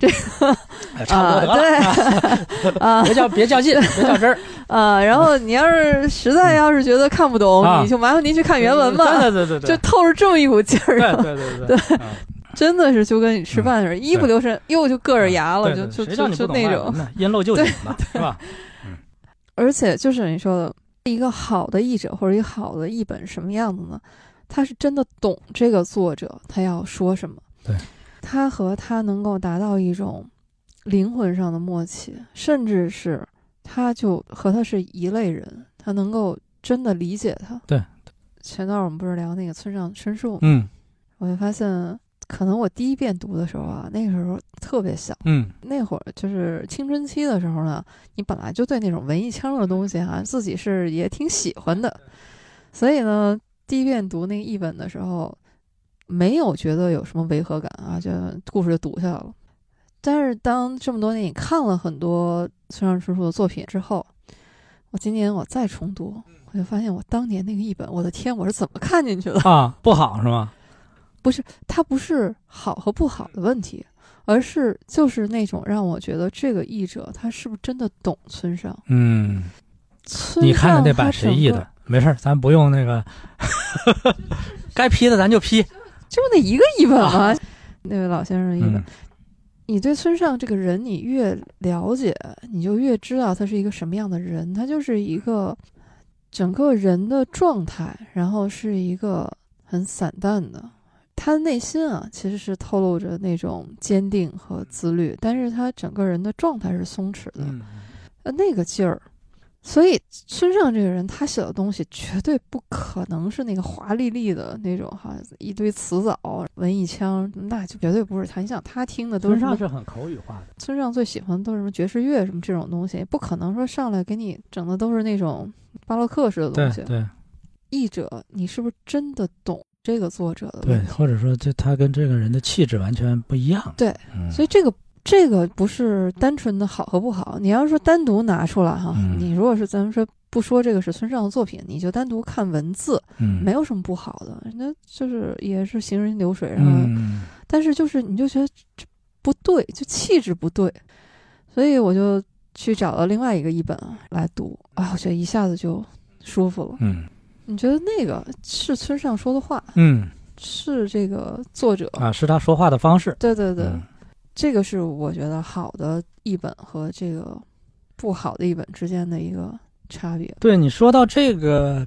哎差不多得了，对。啊。别较别较劲，别较真儿，啊，然后你要是实在要是觉得看不懂，啊。你就麻烦您去看原文吧，对对对对，就透着这么一股劲儿啊，对对对对，啊。真的是就跟你吃饭似的，一不留神又就硌着牙了，对对就就就就那种。外文呢？因陋就是吧？而且就是你说的，一个好的译者或者一个好的译本什么样子呢？他是真的懂这个作者他要说什么，对，他和他能够达到一种灵魂上的默契，甚至是他就和他是一类人，他能够真的理解他。对，前段我们不是聊那个村上春树吗，嗯。我就发现，可能我第一遍读的时候啊，那个时候特别小。嗯。那会儿就是青春期的时候呢，你本来就对那种文艺腔的东西哈、自己是也挺喜欢的，所以呢，第一遍读那个译本的时候，没有觉得有什么违和感啊，就故事就读下来了。但是当这么多年你看了很多村上春树的作品之后，我今年我再重读，我就发现我当年那个译本，我的天，我是怎么看进去的？啊，不好是吗？不是它不是好和不好的问题，而是就是那种让我觉得这个译者他是不是真的懂村上？嗯，村你看的那版谁译的？？没事儿，咱不用那个，该批的咱就批。就那一个译本啊？那位老先生的译本，嗯你对村上这个人，你越了解，你就越知道他是一个什么样的人。他就是一个整个人的状态，然后是一个很散淡的。他的内心啊，其实是透露着那种坚定和自律，但是他整个人的状态是松弛的。嗯呃，那个劲儿。所以村上这个人，他写的东西绝对不可能是那个华丽丽的那种哈，一堆词藻、文艺腔，那就绝对不是他。你想，他听的都是村上是很口语化的。村上最喜欢的都是什么爵士乐什么这种东西，不可能说上来给你整的都是那种巴洛克式的东西。对对译者，你是不是真的懂这个作者的对？或者说就他跟这个人的气质完全不一样。对，嗯，所以这个这个不是单纯的好和不好，你要是说单独拿出来哈，嗯你如果是咱们说不说这个是村上的作品，你就单独看文字，嗯没有什么不好的，那就是也是行云流水，然后、嗯但是就是你就觉得这不对，就气质不对，所以我就去找了另外一个译本啊来读啊，我觉得一下子就舒服了。嗯你觉得那个是村上说的话，嗯是这个作者？啊，是他说话的方式。对对对，嗯这个是我觉得好的译本和这个不好的译本之间的一个差别。对你说到这个，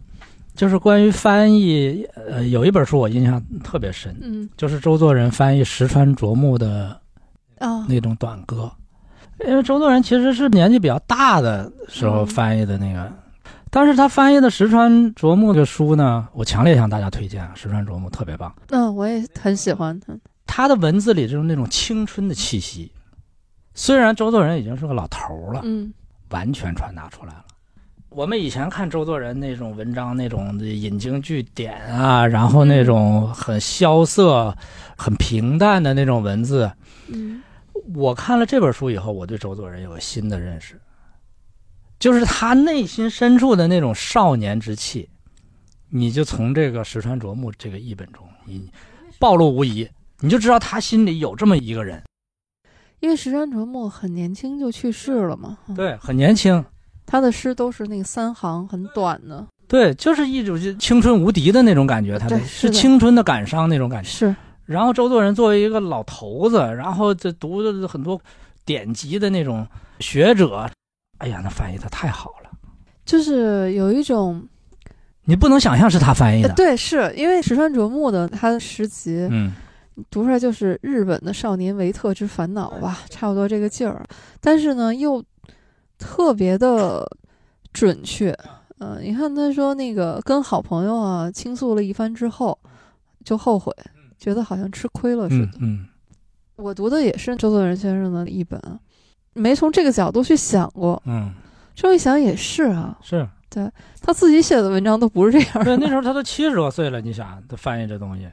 就是关于翻译，呃，有一本书我印象特别深，嗯就是周作人翻译石川啄木的啊，那种短歌。因为周作人其实是年纪比较大的时候嗯翻译的那个，但是他翻译的石川啄木的书呢，我强烈向大家推荐啊，石川啄木特别棒。嗯，我也很喜欢他。他的文字里就是那种青春的气息，虽然周作人已经是个老头儿了，嗯。完全传达出来了。我们以前看周作人那种文章，那种的引经据典啊，然后那种很萧瑟、很平淡的那种文字，嗯。我看了这本书以后，我对周作人有个新的认识，就是他内心深处的那种少年之气，你就从这个石川啄木这个译本中，你暴露无遗，你就知道他心里有这么一个人，因为石川啄木很年轻就去世了嘛，嗯对，很年轻，他的诗都是那个三行很短的，对，就是一种就青春无敌的那种感觉，他的是青春的感伤那种感觉。是然后周作人作为一个老头子，然后这读的很多典籍的那种学者，哎呀，那翻译的太好了，就是有一种你不能想象是他翻译的。呃对，是因为石川啄木的他的诗集嗯读出来就是日本的少年维特之烦恼吧，差不多这个劲儿，但是呢又特别的准确。嗯、你看他说那个跟好朋友啊倾诉了一番之后，就后悔，觉得好像吃亏了似的。嗯嗯我读的也是周作人先生的一本，没从这个角度去想过。嗯，这么一想也是啊，是对他自己写的文章都不是这样对，那时候他都七十多岁了，你想他翻译这东西，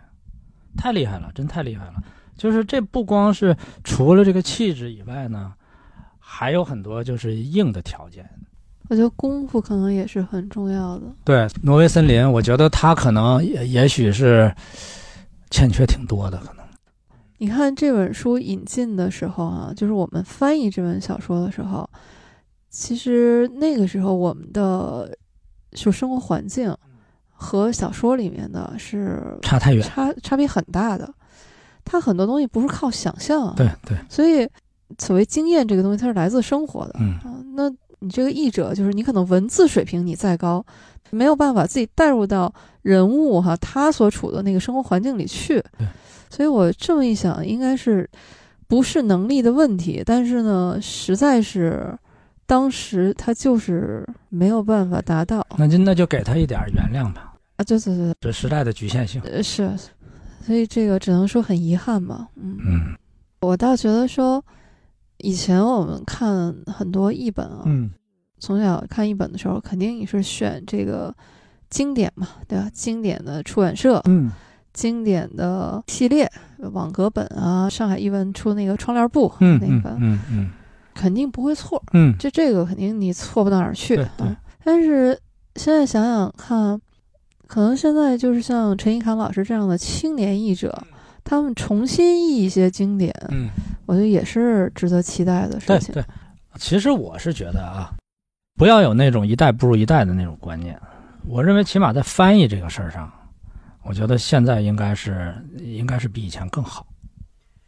太厉害了，真太厉害了。就是这不光是除了这个气质以外呢，还有很多就是硬的条件。我觉得功夫可能也是很重要的。对，挪威森林，我觉得他可能也也许是欠缺挺多的，可能。你看这本书引进的时候啊，就是我们翻译这本小说的时候，其实那个时候我们的就生活环境和小说里面的是差太远，差差别很大的。它很多东西不是靠想象，对对，所以所谓经验这个东西，它是来自生活的。嗯啊，那你这个译者，就是你可能文字水平你再高，没有办法自己带入到人物哈他所处的那个生活环境里去。对。所以我这么一想，应该是不是能力的问题，但是呢，实在是当时他就是没有办法达到。那就那就给他一点原谅吧。啊，对对对，这时代的局限性。呃，是，所以这个只能说很遗憾吧。嗯嗯，我倒觉得说，以前我们看很多译本啊，嗯，从小看译本的时候，肯定你是选这个经典嘛，对吧？经典的出版社，嗯。经典的系列网格本啊，上海译文出那个窗帘布，嗯那个，嗯嗯，肯定不会错，嗯，这这个肯定你错不到哪儿去，对对。但是现在想想看，可能现在就是像陈一侃老师这样的青年译者，他们重新译一些经典，嗯，我觉得也是值得期待的事情。对对，其实我是觉得啊，不要有那种一代不如一代的那种观念。我认为起码在翻译这个事儿上。我觉得现在应该是应该是比以前更好，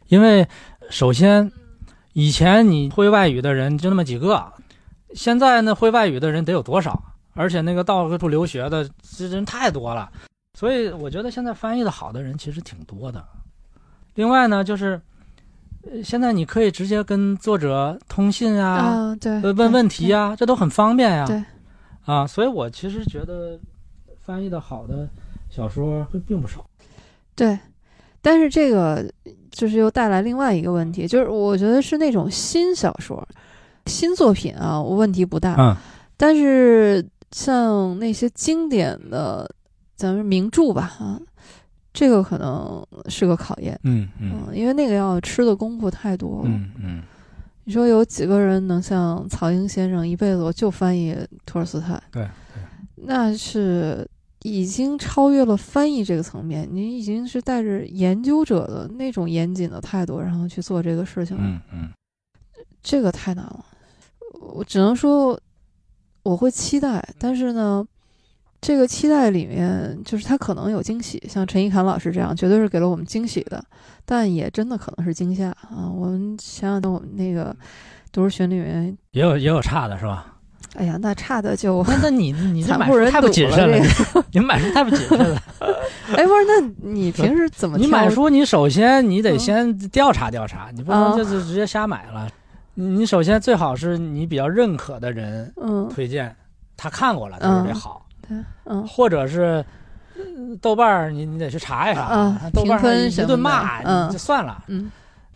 因为首先以前你会外语的人就那么几个，现在呢会外语的人得有多少？而且那个到各处留学的这人太多了，所以我觉得现在翻译的好的人其实挺多的。另外呢，就是现在你可以直接跟作者通信啊，对，问问题啊，这都很方便呀。对，啊，所以我其实觉得翻译的好的。小说并不少，对，但是这个就是又带来另外一个问题，就是我觉得是那种新小说、新作品啊，问题不大。嗯，但是像那些经典的，咱们名著吧，啊，这个可能是个考验。嗯嗯，因为那个要吃的功夫太多了。嗯嗯，你说有几个人能像曹英先生一辈子我就翻译托尔斯泰？对对，那是。已经超越了翻译这个层面，你已经是带着研究者的那种严谨的态度，然后去做这个事情了。嗯嗯，这个太难了，我只能说我会期待，但是呢，这个期待里面就是他可能有惊喜，像陈一侃老师这样，绝对是给了我们惊喜的，但也真的可能是惊吓啊！我们想想，我们那个读书群里面也有也有差的是吧？哎呀，那差的就那那你你残酷人太不谨慎了，你买书太不谨慎了。哎，不是，那你平时怎么？你买书，你首先你得先调查调查，你不能就是直接瞎买了。你首先最好是你比较认可的人推荐，他看过了，他说这好。对，嗯，或者是豆瓣儿，你你得去查一查。豆瓣儿一顿骂就算了。嗯，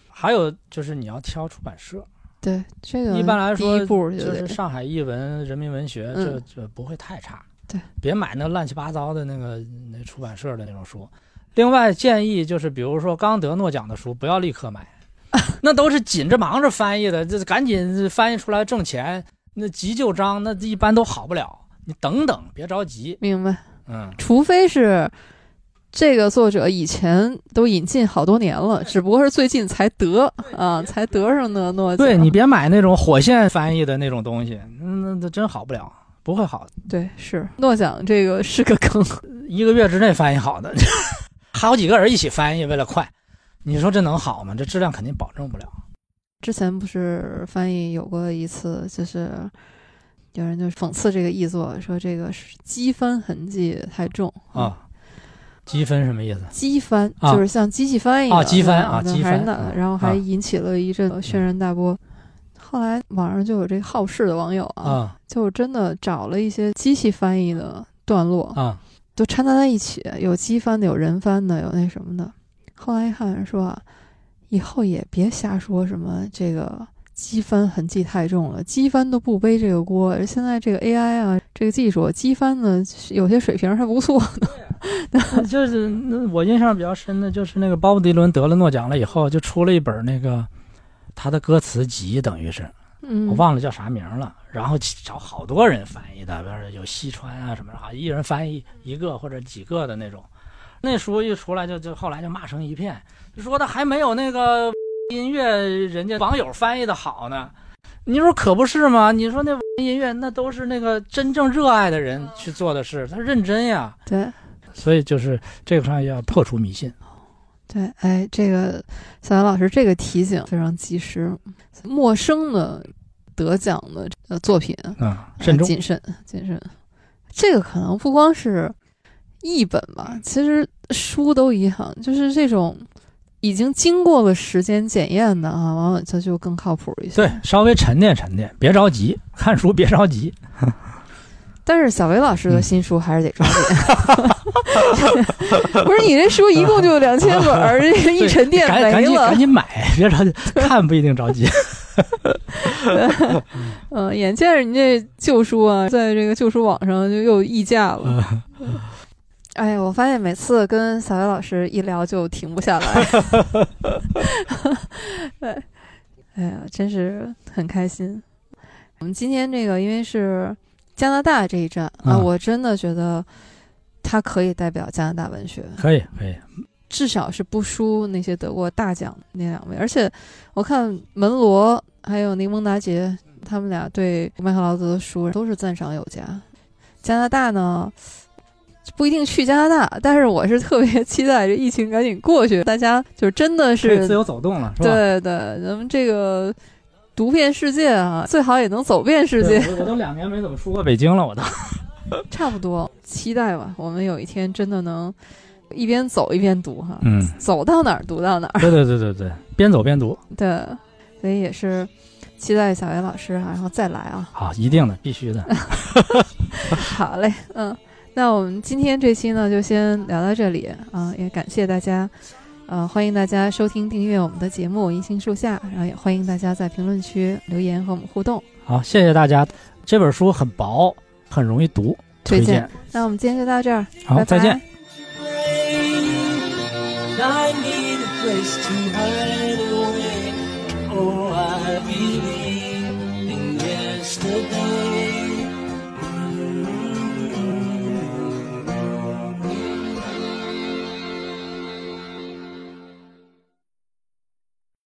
还有就是你要挑出版社。对这个一般来说，就是上海译文、人民文学，这这不会太差。对，别买那乱七八糟的那个那出版社的那种书。另外建议就是，比如说刚得诺奖的书，不要立刻买，那都是紧着忙着翻译的，这赶紧翻译出来挣钱。那急救章那一般都好不了，你等等，别着急。明白。嗯，除非是。这个作者以前都引进好多年了，只不过是最近才得啊，才得上的诺奖。对你别买那种火线翻译的那种东西，那那真好不了，不会好。对，是诺奖这个是个 坑，一个月之内翻译好的，好几个人一起翻译，为了快，你说这能好吗？这质量肯定保证不了。之前不是翻译有过一次，就是有人就讽刺这个译作，说这个是机翻痕迹太重啊。机翻什么意思？机翻就是像机器翻译啊，机翻啊，机翻的，然后还引起了一阵轩然大波。后来网上就有这个好事的网友啊，就真的找了一些机器翻译的段落啊，就掺杂在一起，有机翻的，有人翻的，有那什么的。后来一看说啊，以后也别瞎说什么这个机翻痕迹太重了，机翻都不背这个锅。现在这个 AI 啊，这个技术机翻呢，有些水平还不错呢。就是我印象比较深的就是那个鲍勃迪伦得了诺奖了以后，就出了一本那个他的歌词集，等于是嗯，我忘了叫啥名了。然后找好多人翻译的，比如说有西川啊什么的，一人翻译一个或者几个的那种。那书一出来就就后来就骂声一片，说的还没有那个 音乐人家网友翻译的好呢。你说可不是吗？你说那 音乐那都是那个真正热爱的人去做的事，他认真呀。对 所以就是这个上要破除迷信。对，哎，这个小杨老师这个提醒非常及时。陌生的得奖的呃作品，啊，慎重。谨慎谨慎。这个可能不光是译本吧，其实书都一样，就是这种已经经过了时间检验的啊，往往它就更靠谱一些。对，稍微沉淀沉淀，别着急，看书别着急。但是小维老师的嗯新书还是得抓紧。不是你这书一共就两千本儿，这一沉淀赶赶没了紧赶。紧买，别着急，看不一定着急。嗯，眼见着你这旧书啊，在这个旧书网上就又溢价了。哎呀，我发现每次跟小薇老师一聊就停不下来。对，哎呀，真是很开心。我们今天这个因为是加拿大这一站啊，嗯我真的觉得它可以代表加拿大文学。可以可以，至少是不输那些得过大奖那两位。而且我看门罗还有柠檬达杰，他们俩对麦克劳德的书都是赞赏有加。加拿大呢，不一定去加拿大，但是我是特别期待这疫情赶紧过去，大家就真的是自由走动了，是吧？对对，咱们这个读遍世界啊，最好也能走遍世界。我我都两年没怎么出过北京了，我都。差不多，期待吧，我们有一天真的能一边走一边读哈，嗯，走到哪儿读到哪儿。对对对对对，边走边读，对，所以也是期待小袁老师啊，然后再来啊。好，一定的，必须的。好嘞，嗯，那我们今天这期呢就先聊到这里啊，也感谢大家，呃，欢迎大家收听订阅我们的节目《银杏树下》，然后也欢迎大家在评论区留言和我们互动好，谢谢大家。这本书很薄，很容易读，推荐。荐。那我们今天就到这儿，好，拜拜再见。I need a place to hide